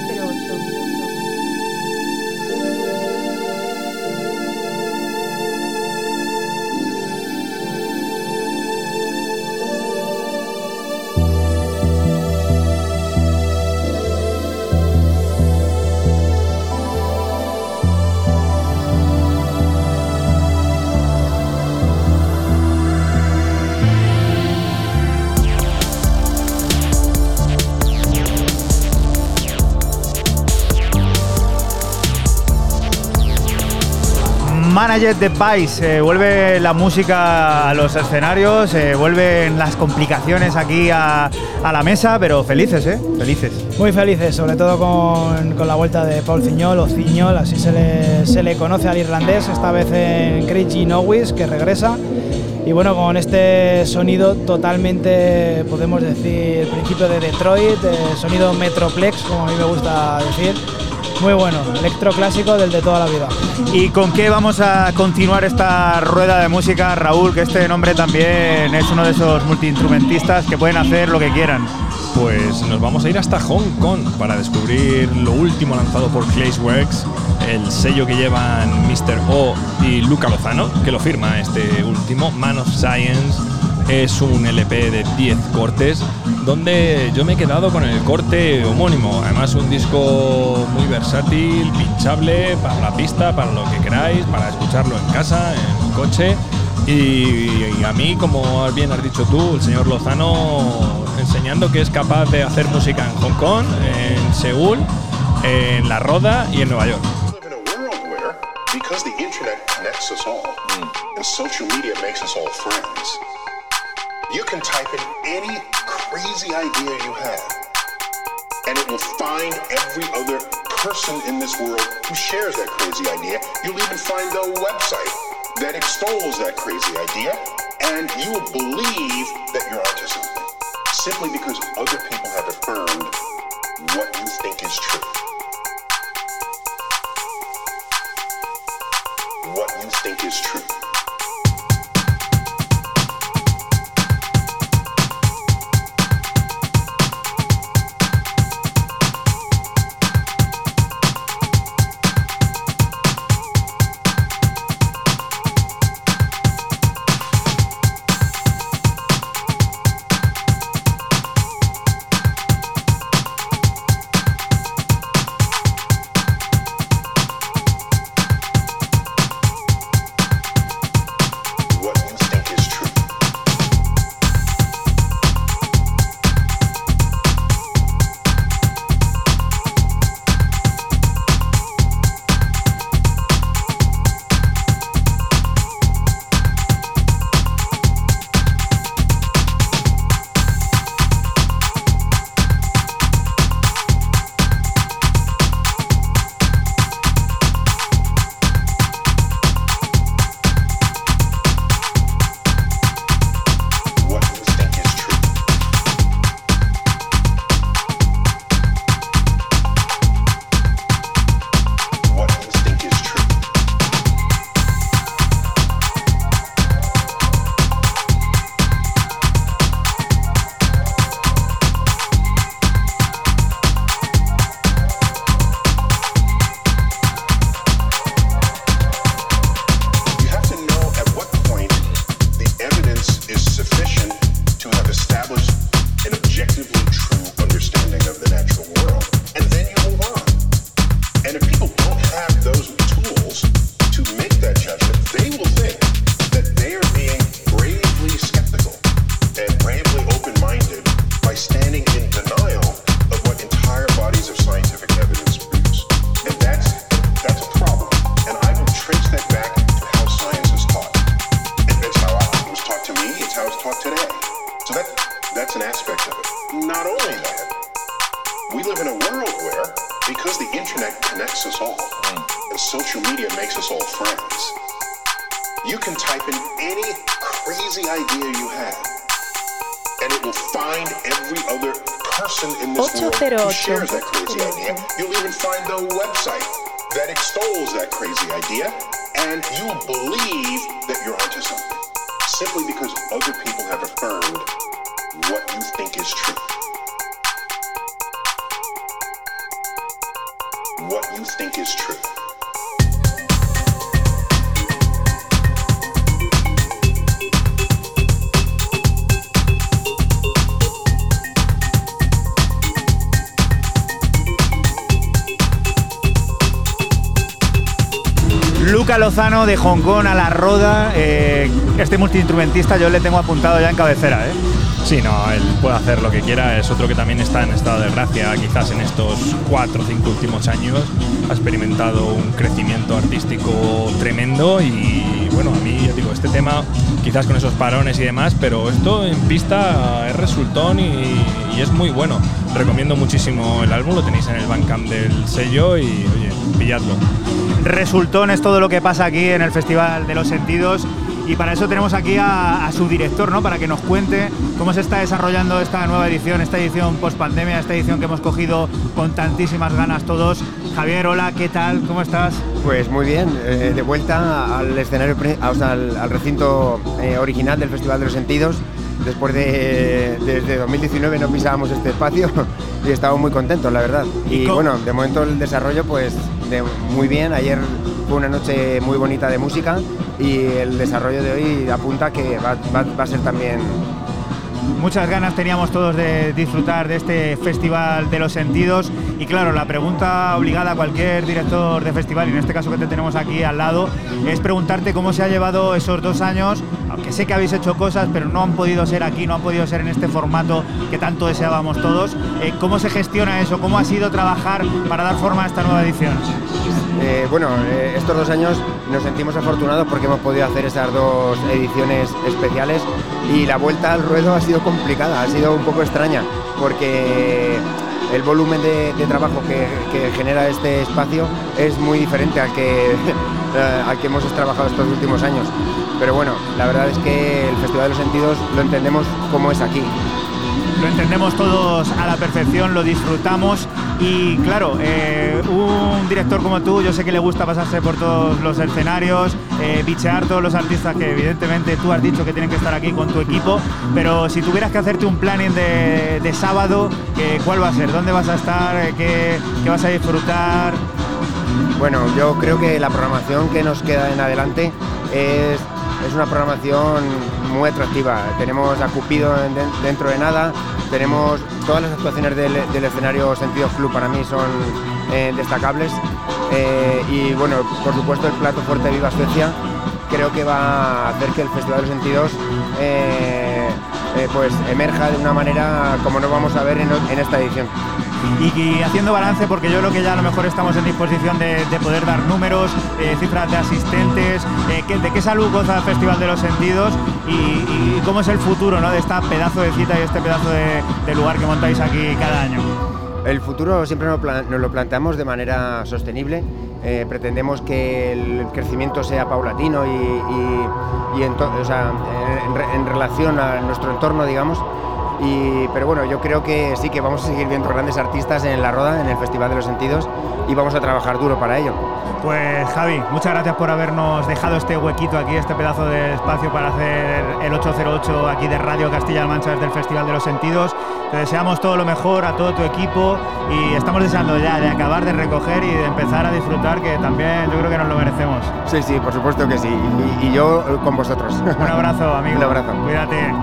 Manager de Vice, vuelve la música a los escenarios, eh, vuelven las complicaciones aquí a, la mesa, pero felices, ¿eh? Felices. Muy felices, sobre todo con, la vuelta de Paul Ciñol o Ciñol, así se le, se le conoce al irlandés, esta vez en Crazy Nowis, que regresa. Y bueno, con este sonido totalmente, podemos decir, principio de Detroit, sonido Metroplex, como a mí me gusta decir muy bueno, electroclásico del de toda la vida. ¿Y con qué vamos a continuar esta rueda de música, Raúl? Que este nombre también es uno de esos multiinstrumentistas que pueden hacer lo que quieran. Pues nos vamos a ir hasta Hong Kong para descubrir lo último lanzado por Works, el sello que llevan Mr. O y Luca Lozano, que lo firma este último, Man of Science. Es un LP de 10 cortes donde yo me he quedado con el corte homónimo. Además, un disco muy versátil, pinchable para la pista, para lo que queráis, para escucharlo en casa, en el coche. Y, a mí, como bien has dicho tú, el señor Lozano enseñando que es capaz de hacer música en Hong Kong, en Seúl, en La Roda y en Nueva York. You crazy idea you have, and it will find every other person in this world who shares that crazy idea. You'll even find the website that extols that crazy idea, and you will believe that you're onto something simply because other people have affirmed what you think is true. What you think is true. De Hong Kong a la roda. eh, este multiinstrumentista yo le tengo apuntado ya en cabecera, ¿eh? Sí, no, él puede hacer lo que quiera. Es otro que también está en estado de gracia, quizás en estos cuatro o cinco últimos años. Ha experimentado un crecimiento artístico tremendo y bueno, a mí, ya digo, este tema, quizás con esos parones y demás, pero esto en pista es resultón y, y es muy bueno. Recomiendo muchísimo el álbum, lo tenéis en el Bandcamp del sello y oye, pilladlo. Resultón es todo lo que pasa aquí en el Festival de los Sentidos. Y para eso tenemos aquí a, a su director, ¿no? Para que nos cuente cómo se está desarrollando esta nueva edición, esta edición post pandemia, esta edición que hemos cogido con tantísimas ganas todos. Javier, hola, ¿qué tal? ¿Cómo estás? Pues muy bien, eh, de vuelta al escenario, pri- o sea, al, al recinto eh, original del Festival de los Sentidos. Después de desde 2019 no pisábamos este espacio y estamos muy contentos, la verdad. Y bueno, de momento el desarrollo, pues muy bien. Ayer fue una noche muy bonita de música y el desarrollo de hoy apunta que va, va- va a ser también Muchas ganas teníamos todos de disfrutar de este Festival de los Sentidos. Y claro, la pregunta obligada a cualquier director de festival, y en este caso que te tenemos aquí al lado, es preguntarte cómo se ha llevado esos dos años, aunque sé que habéis hecho cosas, pero no han podido ser aquí, no han podido ser en este formato que tanto deseábamos todos. Eh, ¿Cómo se gestiona eso? ¿Cómo ha sido trabajar para dar forma a esta nueva edición? Eh, bueno, eh, estos dos años nos sentimos afortunados porque hemos podido hacer esas dos ediciones especiales y la vuelta al ruedo ha sido complicada, ha sido un poco extraña porque el volumen de, trabajo que, que genera este espacio es muy diferente al que, eh, al que hemos trabajado estos últimos años. Pero bueno, la verdad es que el Festival de los Sentidos lo entendemos como es aquí. Lo entendemos todos a la perfección, lo disfrutamos y claro, eh, un director como tú, yo sé que le gusta pasarse por todos los escenarios, eh, bichear todos los artistas que evidentemente tú has dicho que tienen que estar aquí con tu equipo, pero si tuvieras que hacerte un planning de, sábado, eh, ¿cuál va a ser? ¿Dónde vas a estar? Eh, ¿Qué, qué vas a disfrutar? Bueno, yo creo que la programación que nos queda en adelante es, es una programación muy atractiva. Tenemos a Cupido en- den- dentro de nada, tenemos todas las actuaciones del, del escenario Sentido Club para mí son eh, destacables. Eh, y bueno, por supuesto el plato fuerte Viva Suecia creo que va a hacer que el Festival de los Sentidos eh, eh, pues emerja de una manera como no vamos a ver en, esta edición. Y, haciendo balance, porque yo creo que ya a lo mejor estamos en disposición de, de poder dar números, eh, cifras de asistentes, eh, de qué salud goza el Festival de los Sentidos y, cómo es el futuro ¿no? de esta pedazo de cita y este pedazo de lugar que montáis aquí cada año. El futuro siempre nos, lo planteamos de manera sostenible. Eh, pretendemos que el crecimiento sea paulatino y, en, en relación a nuestro entorno, digamos. Y, pero bueno, yo creo que sí que vamos a seguir viendo grandes artistas en La Roda, en el Festival de los Sentidos, y vamos a trabajar duro para ello. Pues Javi, muchas gracias por habernos dejado este huequito aquí, este pedazo de espacio para hacer el 808 aquí de Radio Castilla-La Mancha desde el Festival de los Sentidos. Te deseamos todo lo mejor a todo tu equipo y estamos deseando ya de acabar de recoger y de empezar a disfrutar, que también yo creo que nos lo merecemos. Sí, sí, por supuesto que sí. Y, y yo con vosotros. Un abrazo, amigo. Un abrazo. Cuídate.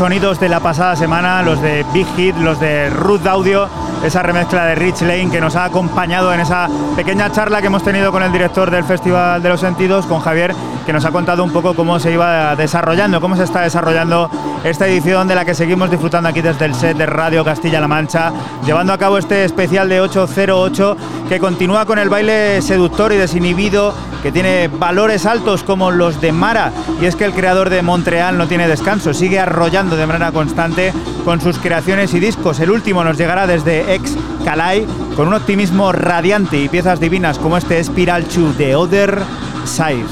Sonidos de la pasada semana, los de Big Hit, los de Ruth Audio, esa remezcla de Rich Lane que nos ha acompañado en esa pequeña charla que hemos tenido con el director del Festival de los Sentidos, con Javier, que nos ha contado un poco cómo se iba desarrollando, cómo se está desarrollando esta edición de la que seguimos disfrutando aquí desde el set de Radio Castilla-La Mancha, llevando a cabo este especial de 808 que continúa con el baile seductor y desinhibido que tiene valores altos como los de Mara y es que el creador de Montreal no tiene descanso, sigue arrollando de manera constante con sus creaciones y discos. El último nos llegará desde ex Calais con un optimismo radiante y piezas divinas como este Spiral 2 de Other Side.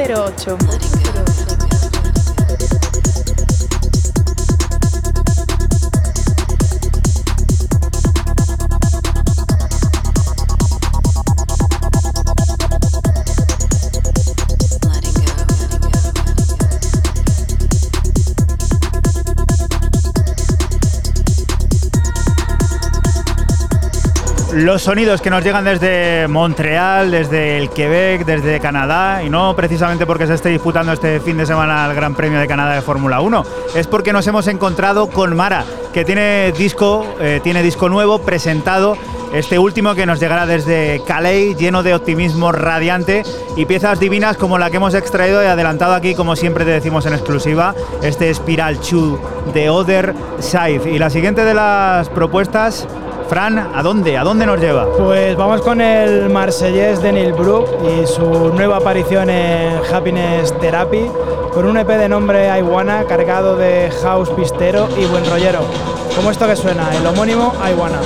808. Los sonidos que nos llegan desde Montreal, desde el Quebec, desde Canadá, y no precisamente porque se esté disputando este fin de semana el Gran Premio de Canadá de Fórmula 1, es porque nos hemos encontrado con Mara, que tiene disco, eh, tiene disco nuevo presentado este último que nos llegará desde Calais, lleno de optimismo radiante y piezas divinas como la que hemos extraído y adelantado aquí, como siempre te decimos en exclusiva, este Spiral 2 de Other Side. Y la siguiente de las propuestas Fran, ¿a dónde? ¿A dónde nos lleva? Pues vamos con el marsellés de Neil Brook y su nueva aparición en Happiness Therapy con un EP de nombre Iwana cargado de house pistero y buen rollero. Como esto que suena, el homónimo Iwana.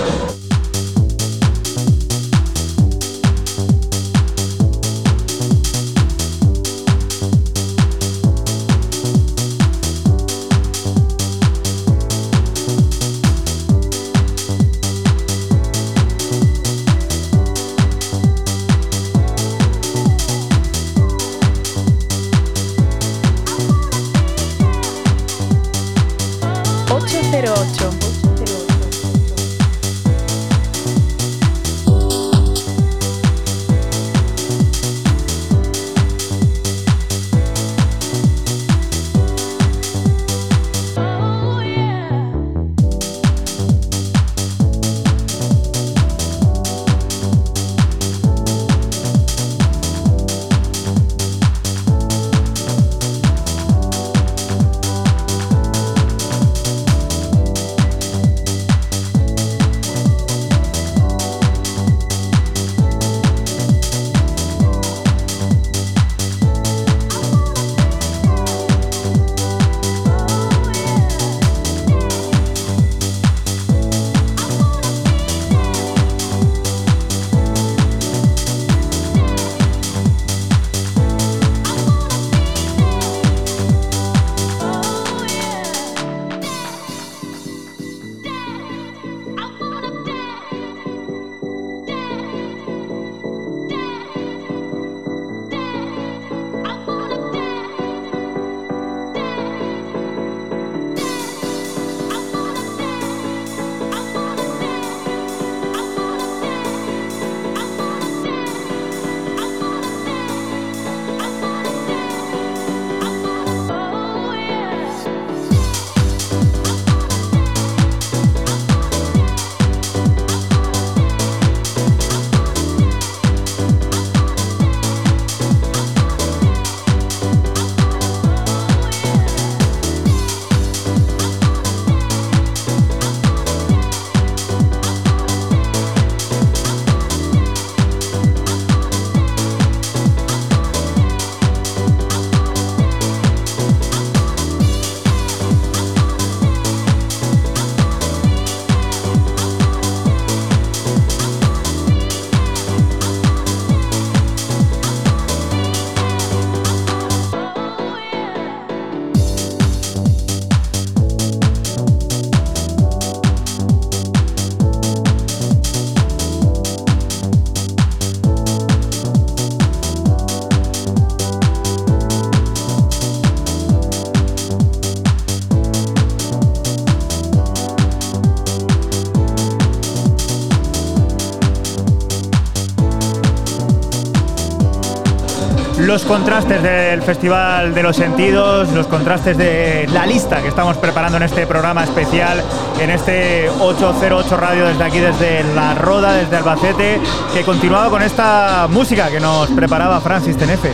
Los contrastes del Festival de los Sentidos, los contrastes de la lista que estamos preparando en este programa especial, en este 808 Radio desde aquí, desde La Roda, desde Albacete, que continuaba con esta música que nos preparaba Francis Tenefe.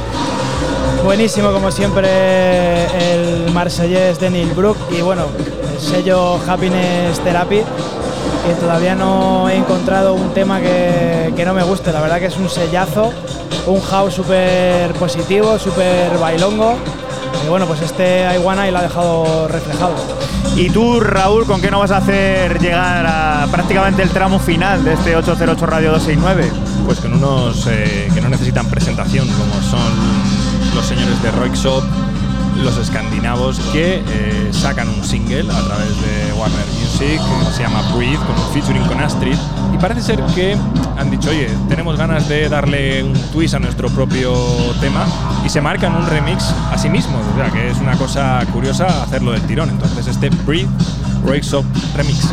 Buenísimo, como siempre, el marsellés de Neil Brook y bueno, el sello Happiness Therapy, que todavía no he encontrado un tema que, que no me guste. La verdad que es un sellazo, un house súper positivo, súper bailongo. Y bueno, pues este Iwana y lo ha dejado reflejado. Y tú, Raúl, ¿con qué nos vas a hacer llegar a prácticamente el tramo final de este 808 Radio 269? Pues con unos eh, que no necesitan presentación, como son los señores de Roixop, los escandinavos, que eh, sacan un single a través de Warner Music que se llama Breathe, con un featuring con Astrid. Y parece ser que dicho, oye, tenemos ganas de darle un twist a nuestro propio tema y se marcan un remix a sí mismos. O sea, que es una cosa curiosa hacerlo del tirón. Entonces, este Breathe Roixop Remix.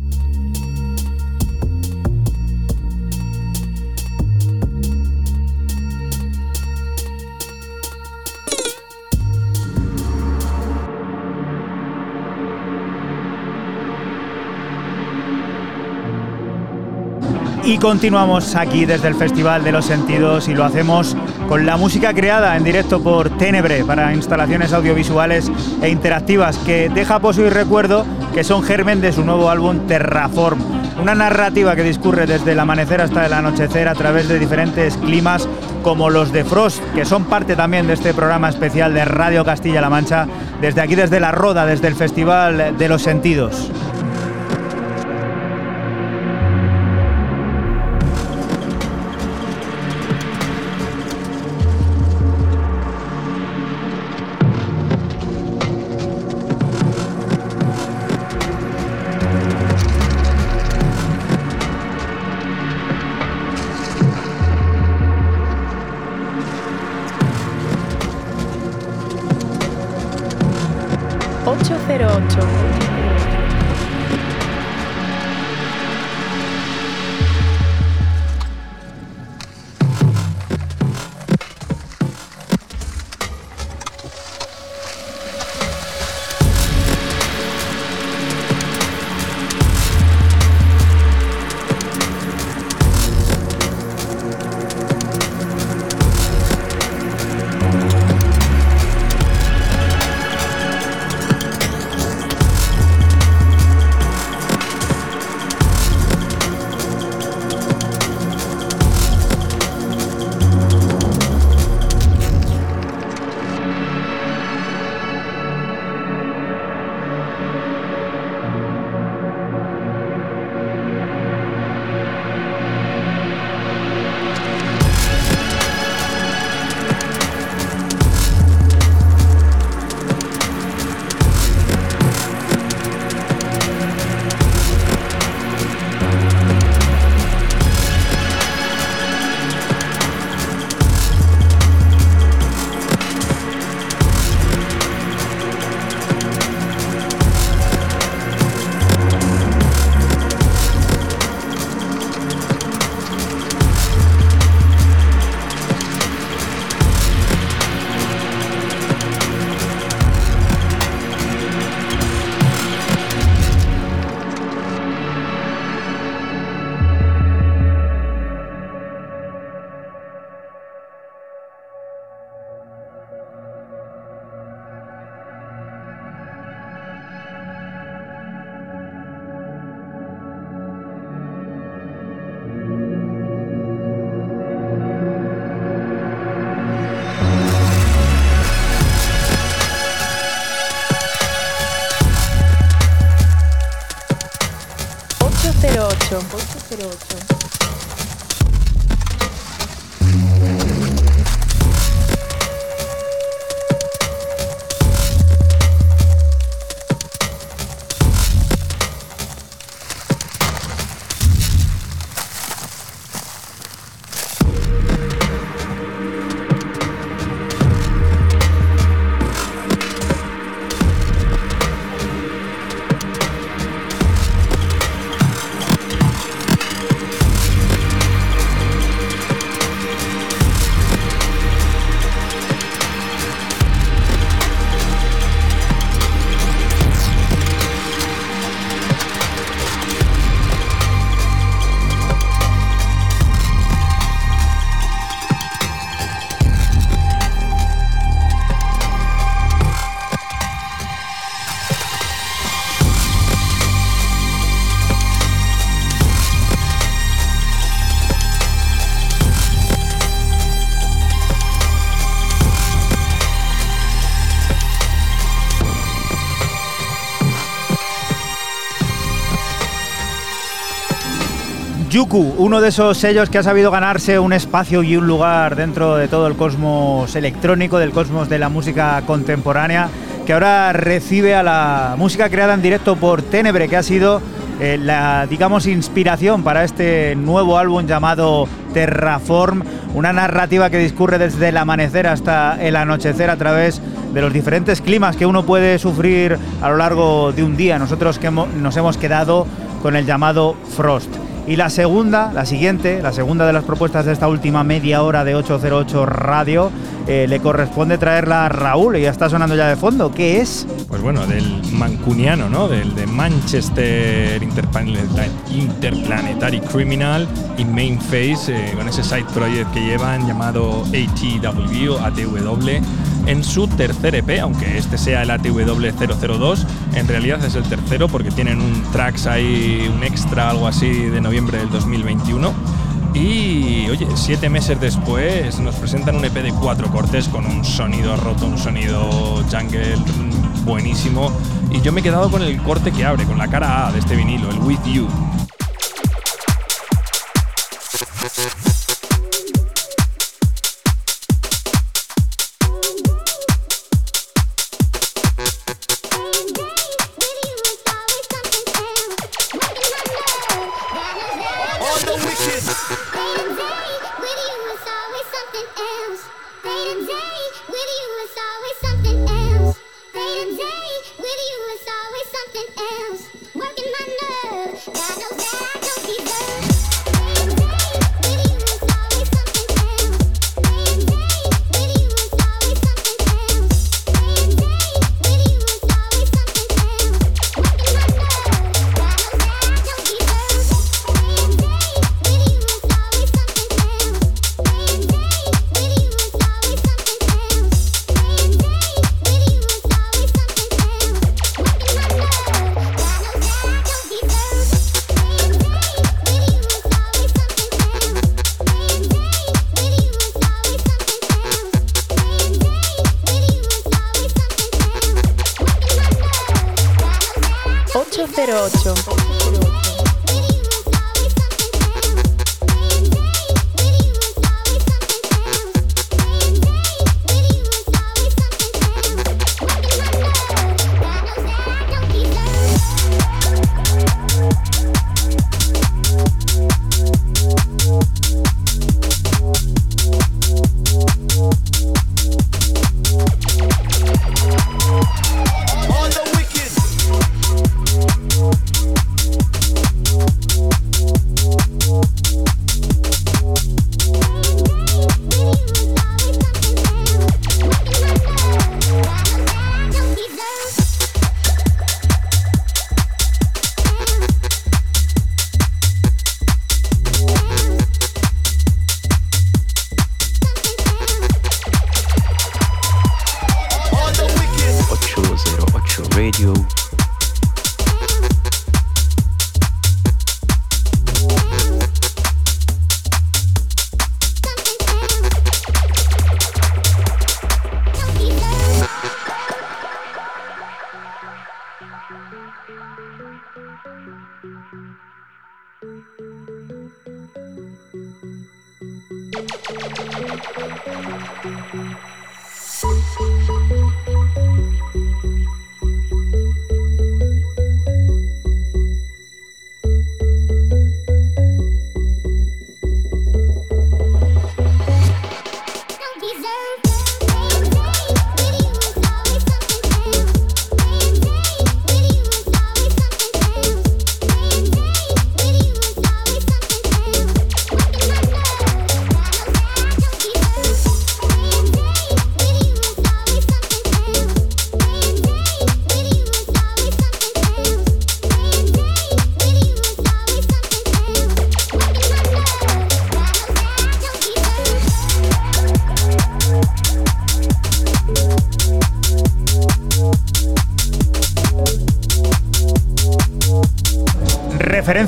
Y continuamos aquí desde el Festival de los Sentidos y lo hacemos con la música creada en directo por Tenebre para instalaciones audiovisuales e interactivas que deja poso y recuerdo que son germen de su nuevo álbum Terraform. Una narrativa que discurre desde el amanecer hasta el anochecer a través de diferentes climas como los de Frost, que son parte también de este programa especial de Radio Castilla-La Mancha, desde aquí, desde La Roda, desde el Festival de los Sentidos. Yuku, uno de esos sellos que ha sabido ganarse un espacio y un lugar dentro de todo el cosmos electrónico, del cosmos de la música contemporánea, que ahora recibe a la música creada en directo por Tenebre, que ha sido eh, la, digamos, inspiración para este nuevo álbum llamado Terraform, una narrativa que discurre desde el amanecer hasta el anochecer a través de los diferentes climas que uno puede sufrir a lo largo de un día. Nosotros nos hemos quedado con el llamado Frost. Y la segunda, la siguiente, la segunda de las propuestas de esta última media hora de 808 Radio eh, le corresponde traerla a Raúl y ya está sonando ya de fondo. ¿Qué es? Pues bueno, del mancuniano, ¿no? Del de Manchester Interplanetary Criminal y Main Face, eh, con ese side project que llevan llamado ATW, ATW, en su tercer EP, aunque este sea el ATW 002, en realidad es el tercero porque tienen un tracks ahí, un extra, algo así, de noviembre del 2021. Y oye, siete meses después nos presentan un EP de cuatro cortes con un sonido roto, un sonido jungle buenísimo. Y yo me he quedado con el corte que abre, con la cara A de este vinilo, el With You. something else.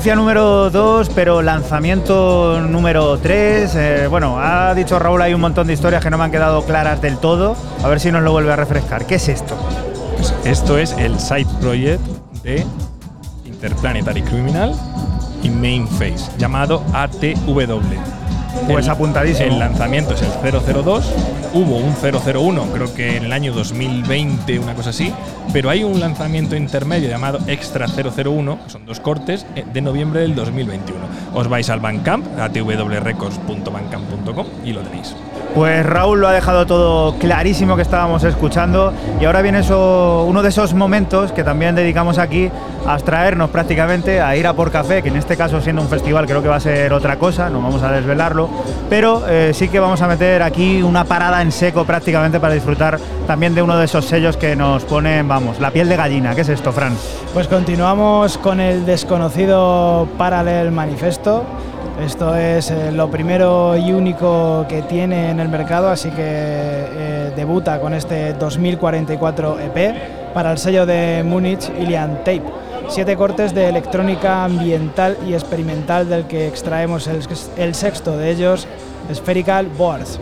Referencia número 2, pero lanzamiento número 3. Eh, bueno, ha dicho Raúl, hay un montón de historias que no me han quedado claras del todo. A ver si nos lo vuelve a refrescar. ¿Qué es esto? Pues esto es el side project de Interplanetary Criminal y Main Face, llamado ATW. Pues apuntadísimo. El lanzamiento es el 002. Hubo un 001, creo que en el año 2020, una cosa así. Pero hay un lanzamiento intermedio llamado Extra 001, son dos cortes, eh, de noviembre del 2021. Os vais al Bandcamp, atwrecords.bandcamp.com y lo tenéis. Pues Raúl lo ha dejado todo clarísimo que estábamos escuchando y ahora viene eso, uno de esos momentos que también dedicamos aquí a abstraernos prácticamente, a ir a por café, que en este caso siendo un festival creo que va a ser otra cosa, no vamos a desvelarlo, pero eh, sí que vamos a meter aquí una parada en seco prácticamente para disfrutar también de uno de esos sellos que nos ponen, vamos, la piel de gallina. ¿Qué es esto, Fran? Pues continuamos con el desconocido Parallel Manifesto. Esto es eh, lo primero y único que tiene en el mercado, así que eh, debuta con este 2044 EP para el sello de Múnich Ilian Tape. Siete cortes de electrónica ambiental y experimental del que extraemos el, sexto de ellos, Spherical Boards.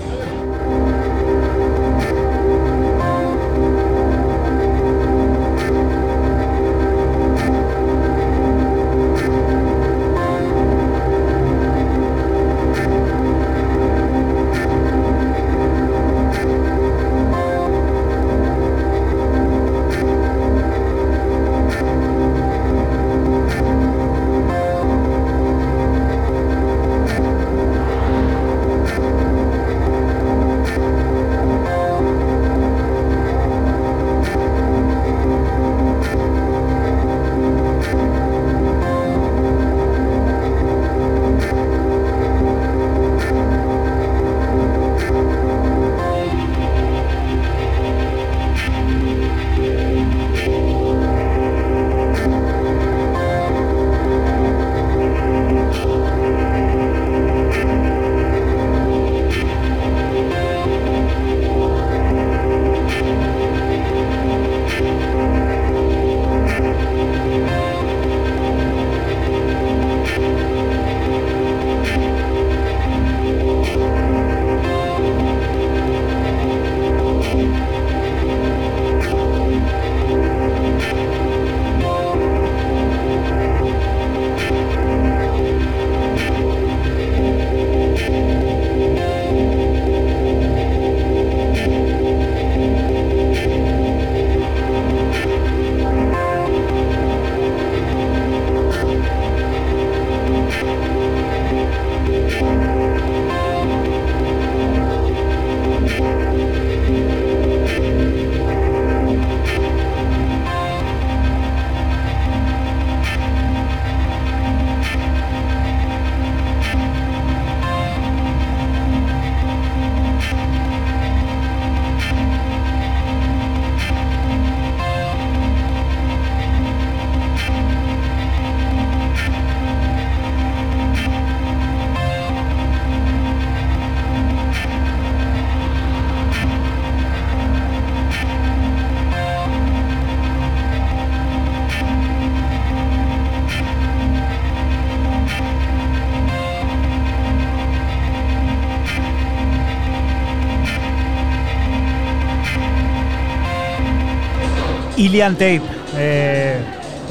Ilian Tape. Eh,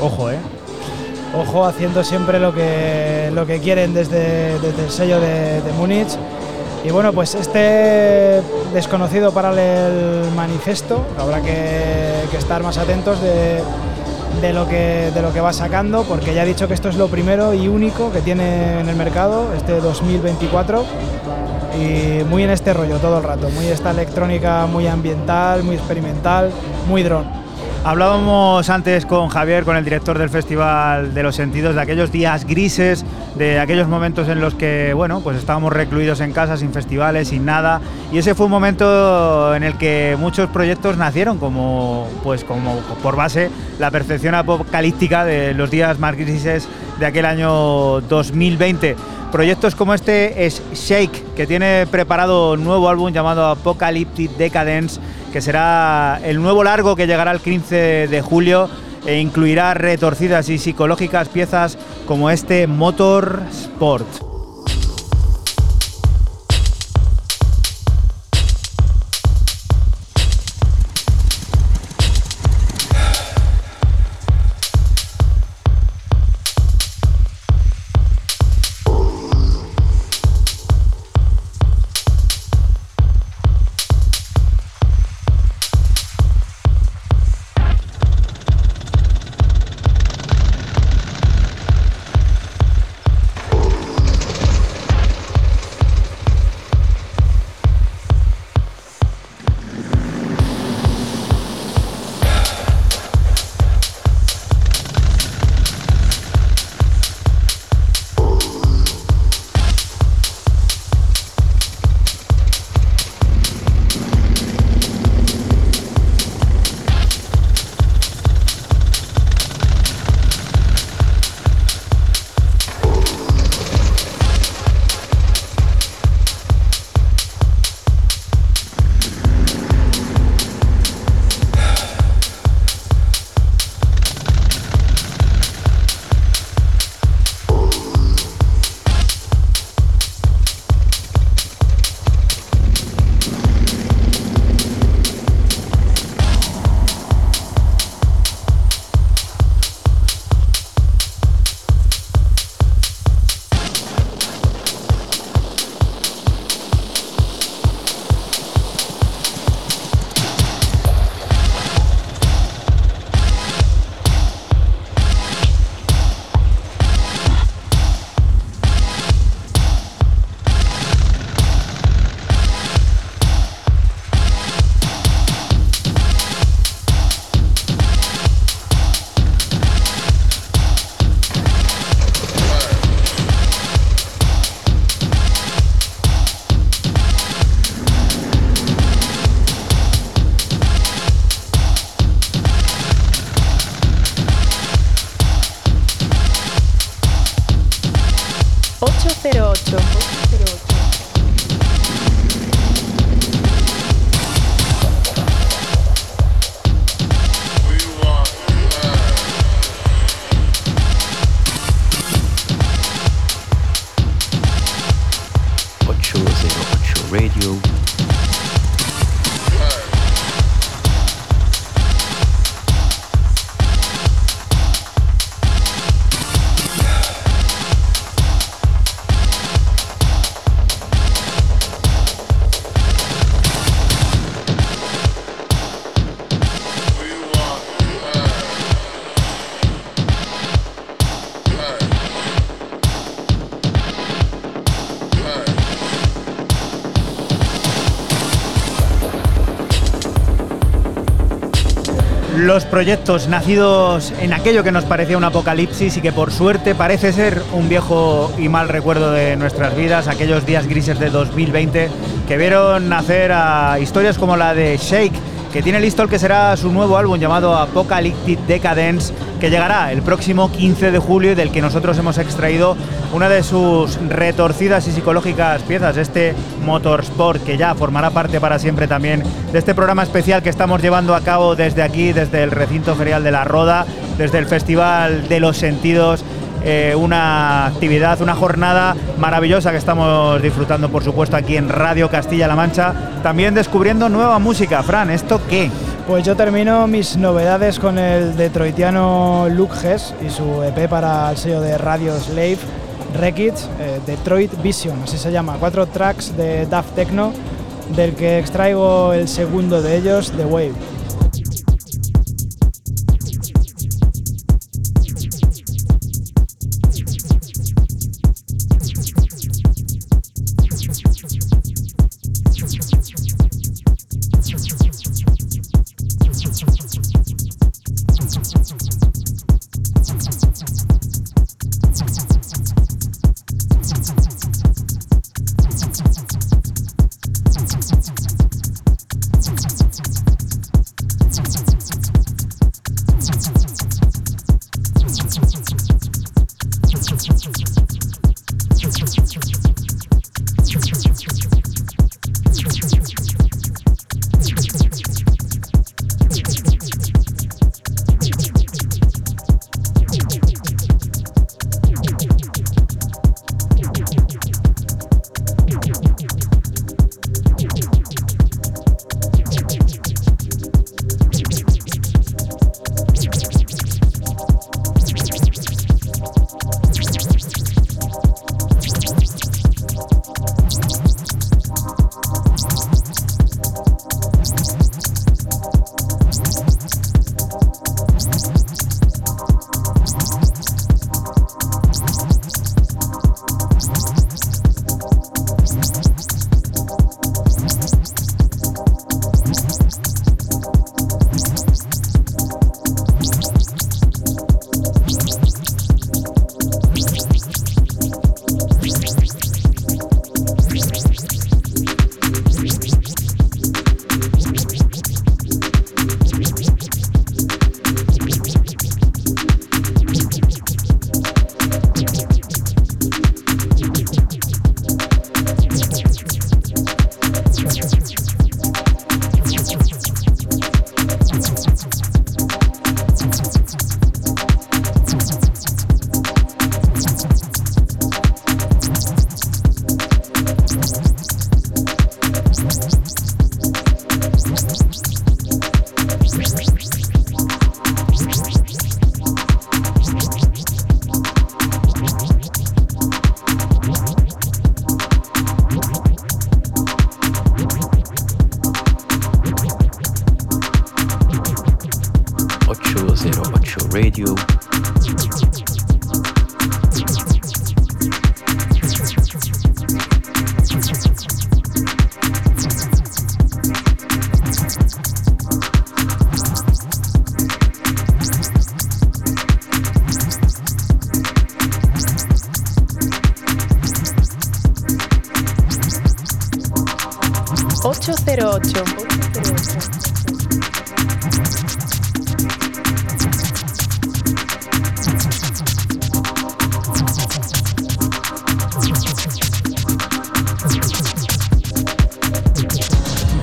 ojo, ¿eh? Ojo, haciendo siempre lo que, lo que quieren desde, desde el sello de, de Múnich. Y bueno, pues este desconocido paralel manifesto, habrá que, que estar más atentos de, de, lo que, de lo que va sacando, porque ya he dicho que esto es lo primero y único que tiene en el mercado, este 2024. Y muy en este rollo todo el rato, muy esta electrónica, muy ambiental, muy experimental, muy drone. Hablábamos antes con Javier, con el director del Festival de los Sentidos, de aquellos días grises, de aquellos momentos en los que, bueno, pues estábamos recluidos en casa, sin festivales, sin nada. Y ese fue un momento en el que muchos proyectos nacieron, como, pues, como por base la percepción apocalíptica de los días más grises de aquel año 2020. Proyectos como este es Shake, que tiene preparado un nuevo álbum llamado Apocalyptic Decadence que será el nuevo largo que llegará el 15 de julio e incluirá retorcidas y psicológicas piezas como este Motor Sport. Los proyectos nacidos en aquello que nos parecía un apocalipsis y que por suerte parece ser un viejo y mal recuerdo de nuestras vidas, aquellos días grises de 2020 que vieron nacer a historias como la de Shake, que tiene listo el que será su nuevo álbum llamado Apocalyptic Decadence, que llegará el próximo 15 de julio y del que nosotros hemos extraído una de sus retorcidas y psicológicas piezas, este Motorsport, que ya formará parte para siempre también de este programa especial que estamos llevando a cabo desde aquí, desde el recinto ferial de la Roda, desde el Festival de los Sentidos eh, una actividad, una jornada maravillosa que estamos disfrutando, por supuesto, aquí en Radio Castilla-La Mancha. También descubriendo nueva música. Fran, ¿esto qué? Pues yo termino mis novedades con el detroitiano Luke Hess y su EP para el sello de Radio Slave, Wreckage, eh, Detroit Vision, así se llama. Cuatro tracks de Daft Techno, del que extraigo el segundo de ellos, The Wave. 808.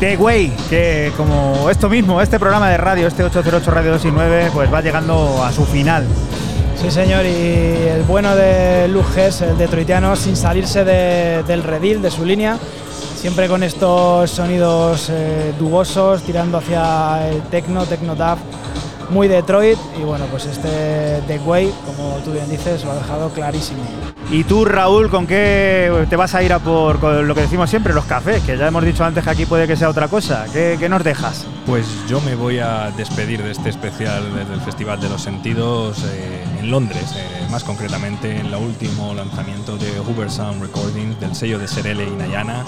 The Way, que como esto mismo, este programa de radio, este 808 Radio 2 y 9, pues va llegando a su final. Sí, señor, y el bueno de Luges, el detroitiano, sin salirse de, del redil, de su línea, siempre con estos sonidos eh, dubosos, tirando hacia el techno, techno dub, muy Detroit, y bueno, pues este The Way, como tú bien dices, lo ha dejado clarísimo. Y tú, Raúl, ¿con qué te vas a ir a por con lo que decimos siempre, los cafés? Que ya hemos dicho antes que aquí puede que sea otra cosa. ¿Qué, qué nos dejas? Pues yo me voy a despedir de este especial desde el Festival de los Sentidos eh, en Londres, eh, más concretamente en el último lanzamiento de Hoover Sound Recordings del sello de Serele y Nayana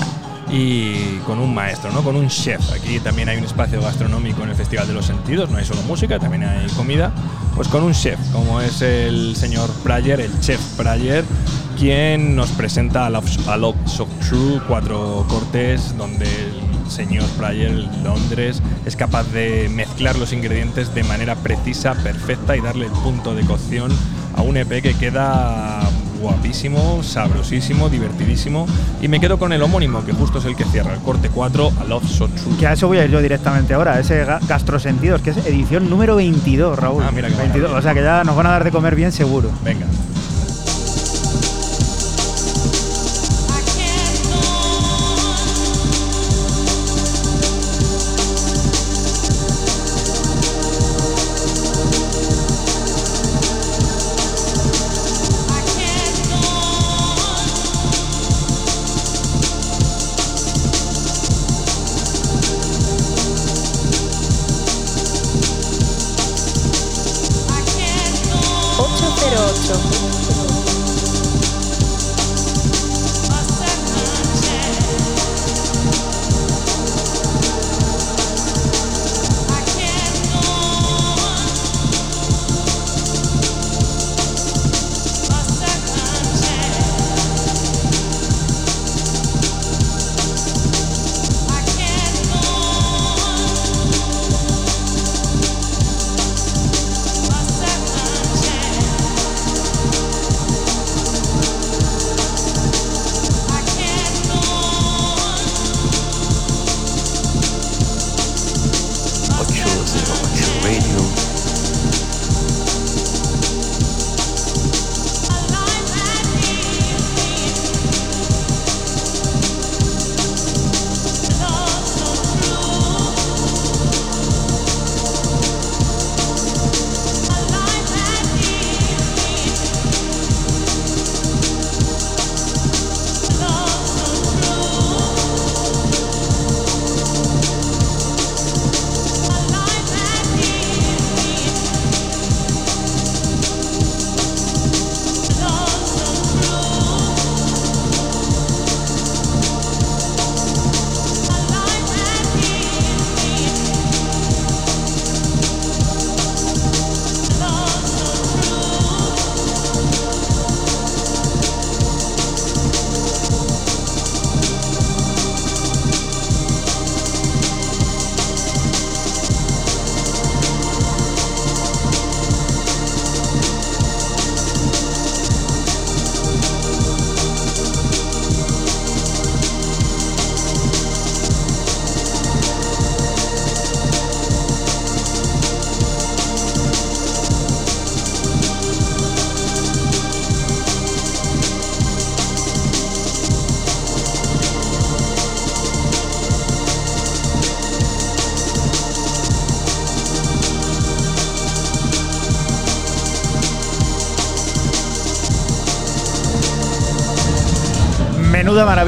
y con un maestro, ¿no? con un chef. Aquí también hay un espacio gastronómico en el Festival de los Sentidos, no hay solo música, también hay comida. Pues con un chef, como es el señor Prayer, el chef Prayer, quien nos presenta a Love, a Love So True, cuatro cortes donde el señor Prayer Londres es capaz de mezclar los ingredientes de manera precisa, perfecta y darle el punto de cocción a un EP que queda guapísimo, sabrosísimo, divertidísimo. Y me quedo con el homónimo, que justo es el que cierra, el corte 4, a Love So True. Que a eso voy a ir yo directamente ahora, ese ga- Gastrosentidos, que es edición número 22, Raúl. Ah, mira qué 22, maravilla. o sea que ya nos van a dar de comer bien seguro. Venga.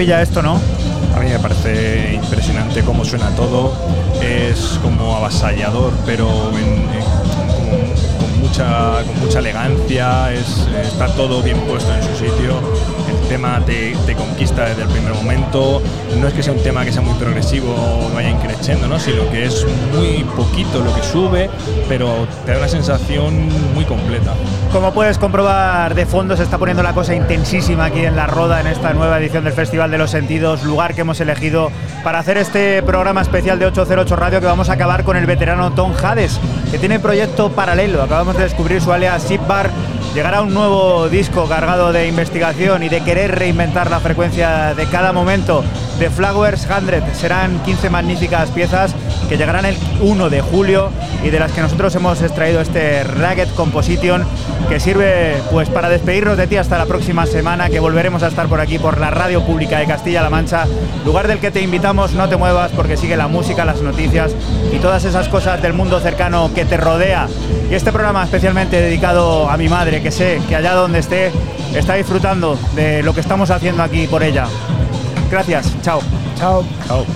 Maravilla esto, ¿no? A mí me parece impresionante cómo suena todo. Es como avasallador, pero con, mucha, con mucha elegancia. Es, está todo bien puesto en su sitio. El tema te, conquista desde el primer momento. No es que sea un tema que sea muy progresivo o vaya increciendo, ¿no? sino que es muy poquito lo que sube, pero te da una sensación muy completa. Como puedes comprobar, de fondo se está poniendo la cosa intensísima aquí en La Roda, en esta nueva edición del Festival de los Sentidos, lugar que hemos elegido para hacer este programa especial de 808 Radio que vamos a acabar con el veterano Tom Hades, que tiene proyecto paralelo. Acabamos de descubrir su alias Zipbar Llegará un nuevo disco cargado de investigación y de querer reinventar la frecuencia de cada momento de Flowers 100. Serán 15 magníficas piezas que llegarán el 1 de julio y de las que nosotros hemos extraído este Ragged Composition que sirve pues para despedirnos de ti hasta la próxima semana que volveremos a estar por aquí por la radio pública de Castilla-La Mancha, lugar del que te invitamos, no te muevas porque sigue la música, las noticias y todas esas cosas del mundo cercano que te rodea. Y este programa especialmente dedicado a mi madre, que sé que allá donde esté está disfrutando de lo que estamos haciendo aquí por ella. Gracias, chao. Chao. Chao.